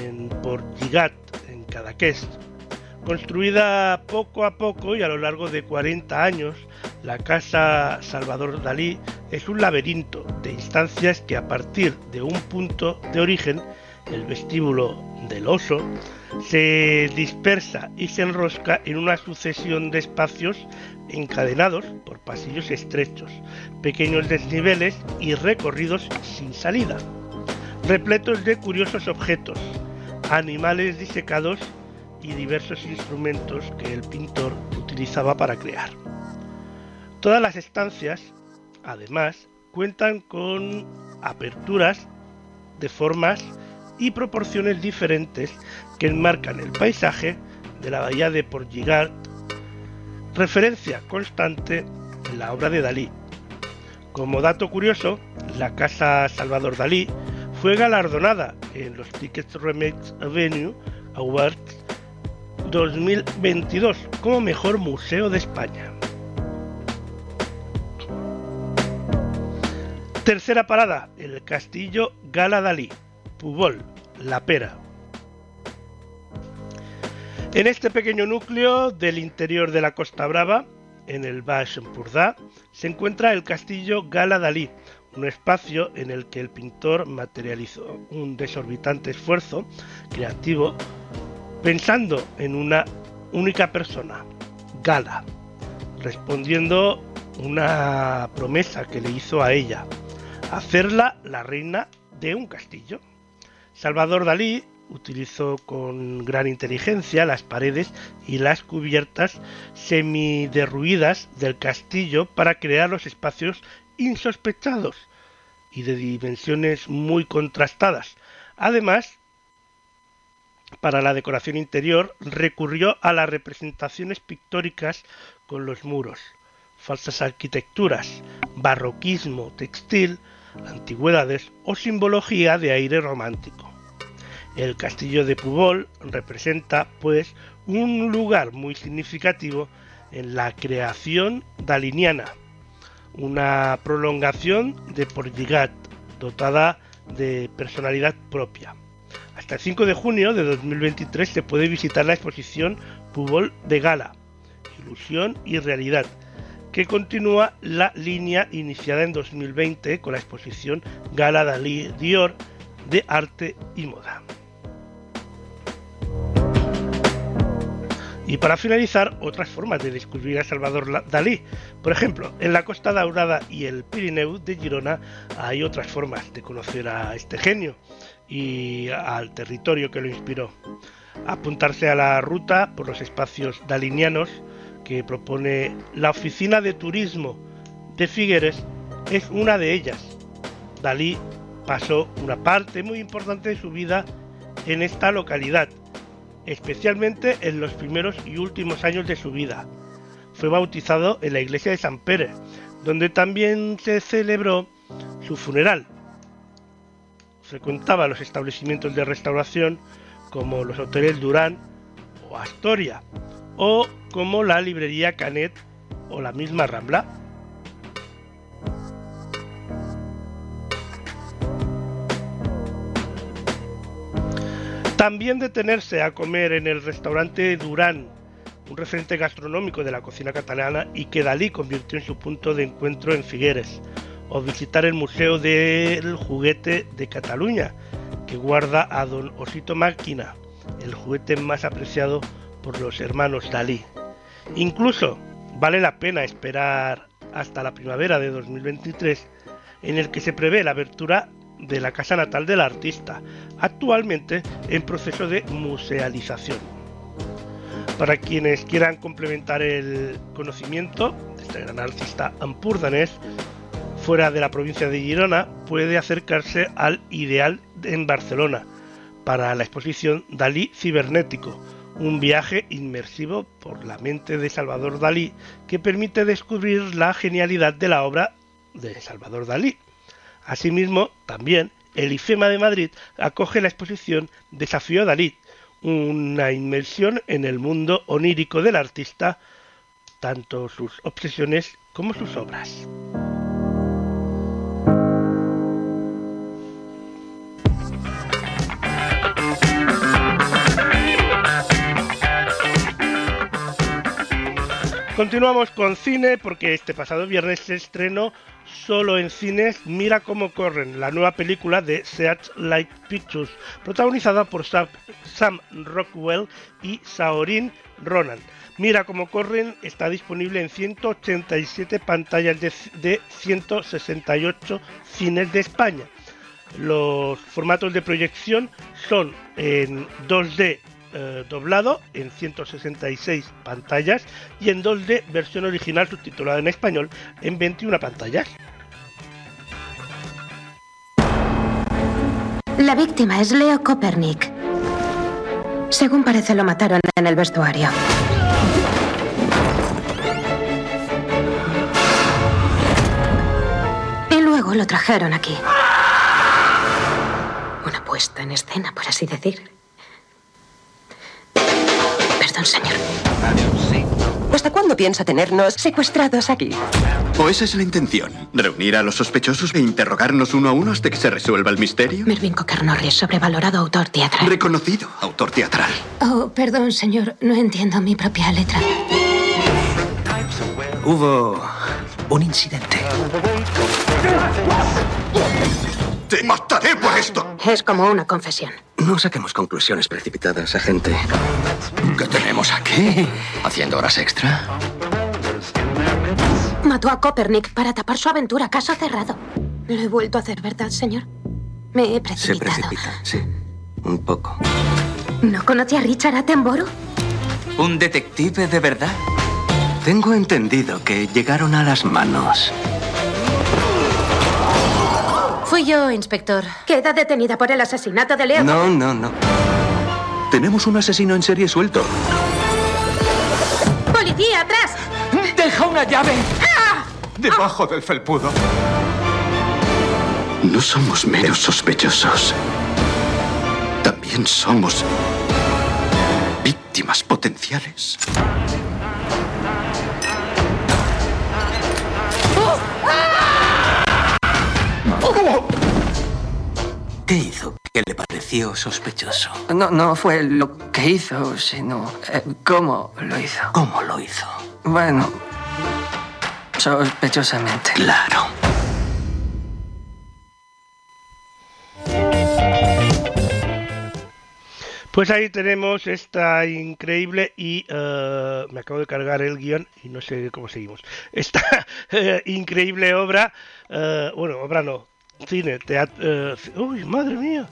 en Portgigat, en Cadaqués. Construida poco a poco y a lo largo de 40 años, la casa Salvador Dalí es un laberinto de instancias que a partir de un punto de origen, el vestíbulo del oso, se dispersa y se enrosca en una sucesión de espacios encadenados por pasillos estrechos, pequeños desniveles y recorridos sin salida, repletos de curiosos objetos, animales disecados y diversos instrumentos que el pintor utilizaba para crear. Todas las estancias, además, cuentan con aperturas de formas y proporciones diferentes que enmarcan el paisaje de la bahía de Portgigard, referencia constante en la obra de Dalí. Como dato curioso, la casa Salvador Dalí fue galardonada en los Tickets Remakes Avenue Awards 2022 como mejor museo de España. Tercera parada, el castillo Gala Dalí, Pubol, La Pera. En este pequeño núcleo del interior de la Costa Brava, en el Baix Empordà, se encuentra el castillo Gala Dalí, un espacio en el que el pintor materializó un desorbitante esfuerzo creativo pensando en una única persona, Gala, respondiendo una promesa que le hizo a ella, hacerla la reina de un castillo. Salvador Dalí utilizó con gran inteligencia las paredes y las cubiertas semiderruidas del castillo para crear los espacios insospechados y de dimensiones muy contrastadas. Además, para la decoración interior recurrió a las representaciones pictóricas con los muros, falsas arquitecturas, barroquismo textil, antigüedades o simbología de aire romántico. El castillo de Pubol representa, pues, un lugar muy significativo en la creación daliniana, una prolongación de Portigat, dotada de personalidad propia. Hasta el 5 de junio de 2023 se puede visitar la exposición Pubol de Gala, Ilusión y Realidad, que continúa la línea iniciada en 2020 con la exposición Gala Dalí Dior de Arte y Moda. Y para finalizar, otras formas de descubrir a Salvador Dalí. Por ejemplo, en la Costa Daurada y el Pirineu de Girona hay otras formas de conocer a este genio y al territorio que lo inspiró. Apuntarse a la ruta por los espacios dalinianos que propone la Oficina de Turismo de Figueres es una de ellas. Dalí pasó una parte muy importante de su vida en esta localidad, especialmente en los primeros y últimos años de su vida. Fue bautizado en la iglesia de San Pérez, donde también se celebró su funeral. Frecuentaba los establecimientos de restauración como los hoteles Durán o Astoria, o como la librería Canet o la misma Rambla. También detenerse a comer en el restaurante Durán, un referente gastronómico de la cocina catalana y que Dalí convirtió en su punto de encuentro en Figueres, o visitar el Museo del Juguete de Cataluña, que guarda a Don Osito Máquina, el juguete más apreciado por los hermanos Dalí. Incluso vale la pena esperar hasta la primavera de 2023 en el que se prevé la abertura de la casa natal del artista, actualmente en proceso de musealización. Para quienes quieran complementar el conocimiento de este gran artista ampurdanés, fuera de la provincia de Girona, puede acercarse al Ideal en Barcelona para la exposición Dalí Cibernético, un viaje inmersivo por la mente de Salvador Dalí que permite descubrir la genialidad de la obra de Salvador Dalí. Asimismo, también el IFEMA de Madrid acoge la exposición Desafío Dalí, una inmersión en el mundo onírico del artista, tanto sus obsesiones como sus obras. Continuamos con cine porque este pasado viernes se estrenó solo en cines Mira cómo corren, la nueva película de Searchlight Pictures, protagonizada por Sam Rockwell y Saorin Ronan. Mira cómo corren está disponible en 187 pantallas de, de 168 cines de España. Los formatos de proyección son en 2D eh, doblado en 166 pantallas y en 2D versión original subtitulada en español en 21 pantallas. La víctima es Leo Kopernik. Según parece lo mataron en el vestuario. Y luego lo trajeron aquí. Una puesta en escena, por así decir. Perdón, señor. ¿Hasta cuándo piensa tenernos secuestrados aquí? ¿O esa es la intención? ¿Reunir a los sospechosos e interrogarnos uno a uno hasta que se resuelva el misterio? Mervyn Cocker Norris, sobrevalorado autor teatral. Reconocido autor teatral. Oh, perdón, señor. No entiendo mi propia letra. Hubo un incidente. ¡Te mataré por esto! Es como una confesión. No saquemos conclusiones precipitadas, agente. ¿Qué tenemos aquí? ¿Haciendo horas extra? Mató a Copernic para tapar su aventura, caso cerrado. Lo he vuelto a hacer, ¿verdad, señor? Me he precipitado. Se precipita, sí. Un poco. ¿No conocí a Richard Attenborough? ¿Un detective de verdad? Tengo entendido que llegaron a las manos. Fui yo, inspector. Queda detenida por el asesinato de Leo. No, no, no. Tenemos un asesino en serie suelto. ¡Policía, atrás! ¡Deja una llave! ¡Ah! Debajo del felpudo. No somos meros sospechosos. También somos víctimas potenciales. ¿Qué hizo que le pareció sospechoso? No, no fue lo que hizo, sino eh, cómo lo hizo. ¿Cómo lo hizo? Bueno, sospechosamente. Claro. Pues ahí tenemos esta increíble y uh, me acabo de cargar el guion y no sé cómo seguimos. Esta uh, <laughs> increíble obra, uh, bueno, obra no, cine, teatro. uy, madre mía,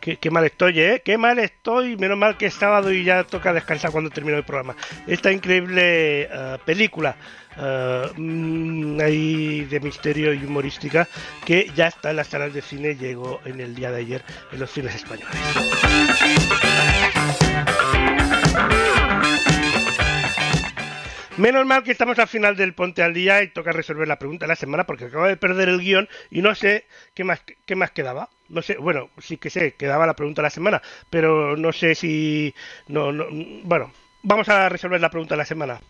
qué, mal estoy, ¿eh? Qué mal estoy. Menos mal que es sábado y ya toca descansar cuando termino el programa. Esta increíble película. Uh, ahí de misterio y humorística que ya está en las salas de cine llegó en el día de ayer en los cines españoles Menos mal que estamos al final del Ponte al Día y toca resolver la pregunta de la semana porque acabo de perder el guion y no sé qué más, qué más quedaba. No sé, bueno, sí que sé, quedaba la pregunta de la semana, pero no sé si... No, no, bueno, vamos a resolver la pregunta de la semana.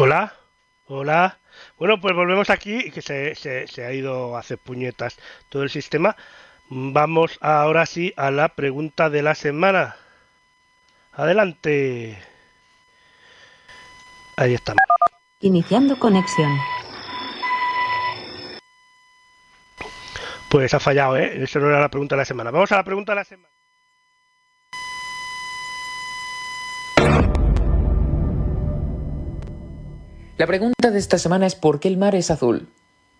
Hola, hola. Bueno, pues volvemos aquí, que se, se, se ha ido a hacer puñetas todo el sistema. Vamos ahora sí a la pregunta de la semana. Adelante. Ahí estamos. Iniciando conexión. Pues ha fallado, ¿eh? Eso no era la pregunta de la semana. Vamos a la pregunta de la semana. La pregunta de esta semana es ¿por qué el mar es azul?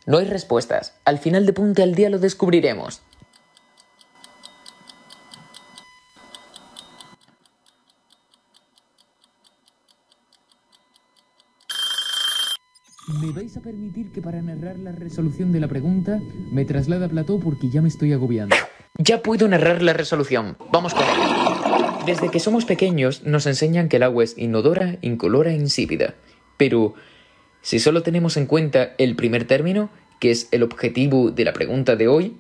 No hay respuestas. Al final de Punte al Día lo descubriremos. ¿Me vais a permitir que para narrar la resolución de la pregunta me traslade a plató porque ya me estoy agobiando? Ya puedo narrar la resolución. Vamos con ello. Desde que somos pequeños nos enseñan que el agua es inodora, incolora e insípida. Pero, si solo tenemos en cuenta el primer término, que es el objetivo de la pregunta de hoy,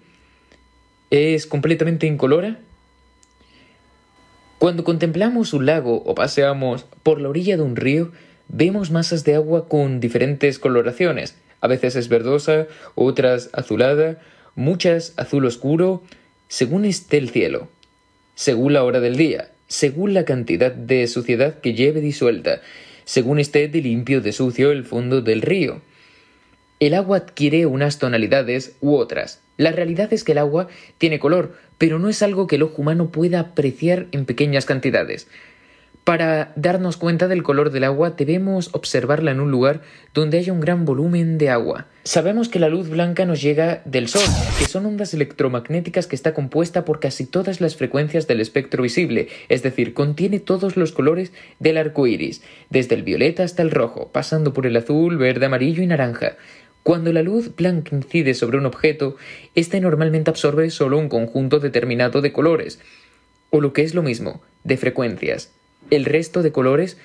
¿es completamente incolora? Cuando contemplamos un lago o paseamos por la orilla de un río, vemos masas de agua con diferentes coloraciones. A veces es verdosa, otras azulada, muchas azul oscuro, según esté el cielo, según la hora del día, según la cantidad de suciedad que lleve disuelta, según esté de limpio de sucio el fondo del río. El agua adquiere unas tonalidades u otras. La realidad es que el agua tiene color, pero no es algo que el ojo humano pueda apreciar en pequeñas cantidades. Para darnos cuenta del color del agua debemos observarla en un lugar donde haya un gran volumen de agua. Sabemos que la luz blanca nos llega del Sol, que son ondas electromagnéticas que está compuesta por casi todas las frecuencias del espectro visible, es decir, contiene todos los colores del arco iris, desde el violeta hasta el rojo, pasando por el azul, verde, amarillo y naranja. Cuando la luz blanca incide sobre un objeto, éste normalmente absorbe solo un conjunto determinado de colores, o lo que es lo mismo, de frecuencias. El resto de colores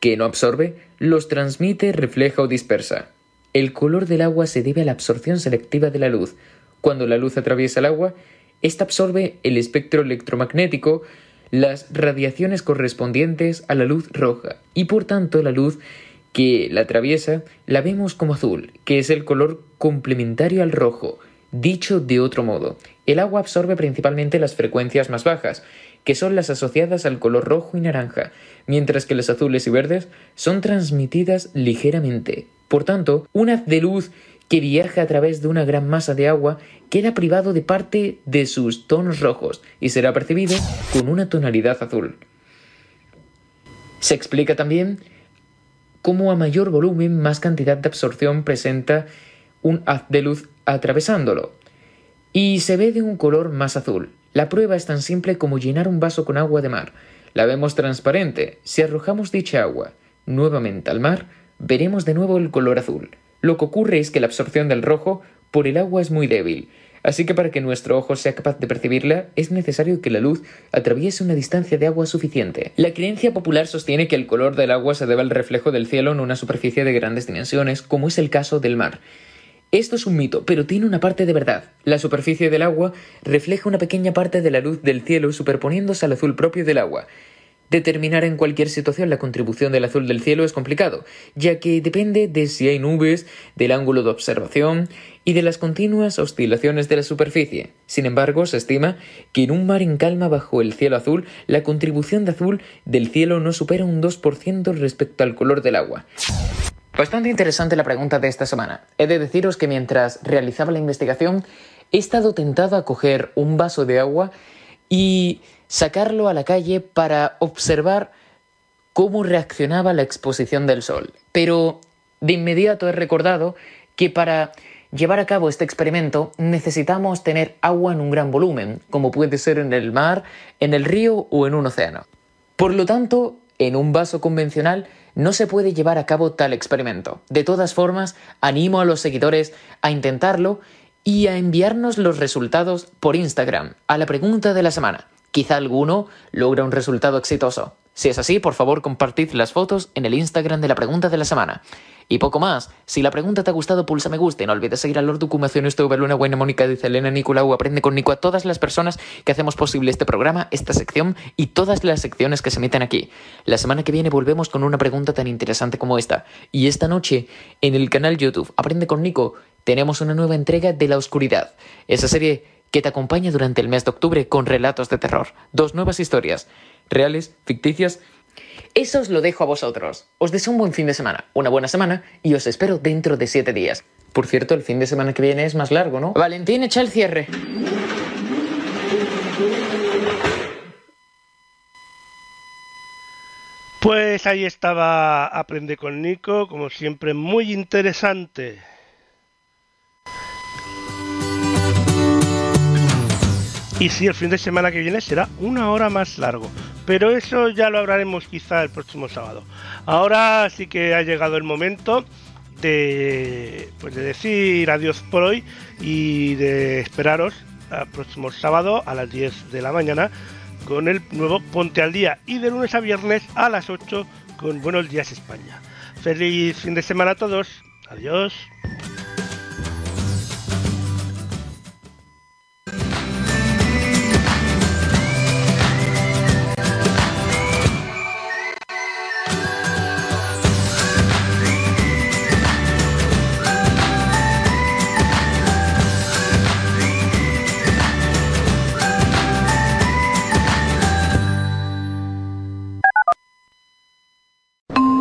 que no absorbe los transmite, refleja o dispersa. El color del agua se debe a la absorción selectiva de la luz. Cuando la luz atraviesa el agua, ésta absorbe el espectro electromagnético, las radiaciones correspondientes a la luz roja, y por tanto la luz que la atraviesa la vemos como azul, que es el color complementario al rojo. Dicho de otro modo, el agua absorbe principalmente las frecuencias más bajas, que son las asociadas al color rojo y naranja, mientras que las azules y verdes son transmitidas ligeramente. Por tanto, un haz de luz que viaja a través de una gran masa de agua queda privado de parte de sus tonos rojos y será percibido con una tonalidad azul. Se explica también cómo a mayor volumen más cantidad de absorción presenta un haz de luz atravesándolo y se ve de un color más azul. La prueba es tan simple como llenar un vaso con agua de mar. La vemos transparente. Si arrojamos dicha agua nuevamente al mar, veremos de nuevo el color azul. Lo que ocurre es que la absorción del rojo por el agua es muy débil, así que para que nuestro ojo sea capaz de percibirla es necesario que la luz atraviese una distancia de agua suficiente. La creencia popular sostiene que el color del agua se debe al reflejo del cielo en una superficie de grandes dimensiones, como es el caso del mar. Esto es un mito, pero tiene una parte de verdad. La superficie del agua refleja una pequeña parte de la luz del cielo superponiéndose al azul propio del agua. Determinar en cualquier situación la contribución del azul del cielo es complicado, ya que depende de si hay nubes, del ángulo de observación y de las continuas oscilaciones de la superficie. Sin embargo, se estima que en un mar en calma bajo el cielo azul, la contribución de azul del cielo no supera un 2% respecto al color del agua. Bastante interesante la pregunta de esta semana. He de deciros que mientras realizaba la investigación he estado tentado a coger un vaso de agua y sacarlo a la calle para observar cómo reaccionaba la exposición del sol. Pero de inmediato he recordado que para llevar a cabo este experimento necesitamos tener agua en un gran volumen, como puede ser en el mar, en el río o en un océano. Por lo tanto, en un vaso convencional no se puede llevar a cabo tal experimento. De todas formas, animo a los seguidores a intentarlo y a enviarnos los resultados por Instagram a la pregunta de la semana. Quizá alguno logra un resultado exitoso. Si es así, por favor compartid las fotos en el Instagram de la pregunta de la semana. Y poco más. Si la pregunta te ha gustado, pulsa me gusta y no olvides seguir a Lord Ducumación, esto Luna Buena, Mónica, dice Elena, Nicolau, Aprende con Nico, a todas las personas que hacemos posible este programa, esta sección y todas las secciones que se meten aquí. La semana que viene volvemos con una pregunta tan interesante como esta. Y esta noche, en el canal YouTube Aprende con Nico, tenemos una nueva entrega de La Oscuridad. Esa serie que te acompaña durante el mes de octubre con relatos de terror. Dos nuevas historias, reales, ficticias eso os lo dejo a vosotros. Os deseo un buen fin de semana, una buena semana y os espero dentro de siete días. Por cierto, el fin de semana que viene es más largo, ¿no? Valentín, echa el cierre. Pues ahí estaba Aprende con Nico, como siempre muy interesante. Y si el fin de semana que viene será una hora más largo. Pero eso ya lo hablaremos quizá el próximo sábado. Ahora sí que ha llegado el momento de, pues de decir adiós por hoy y de esperaros al próximo sábado a las 10 de la mañana con el nuevo Ponte al Día y de lunes a viernes a las 8 con Buenos Días España. Feliz fin de semana a todos. Adiós.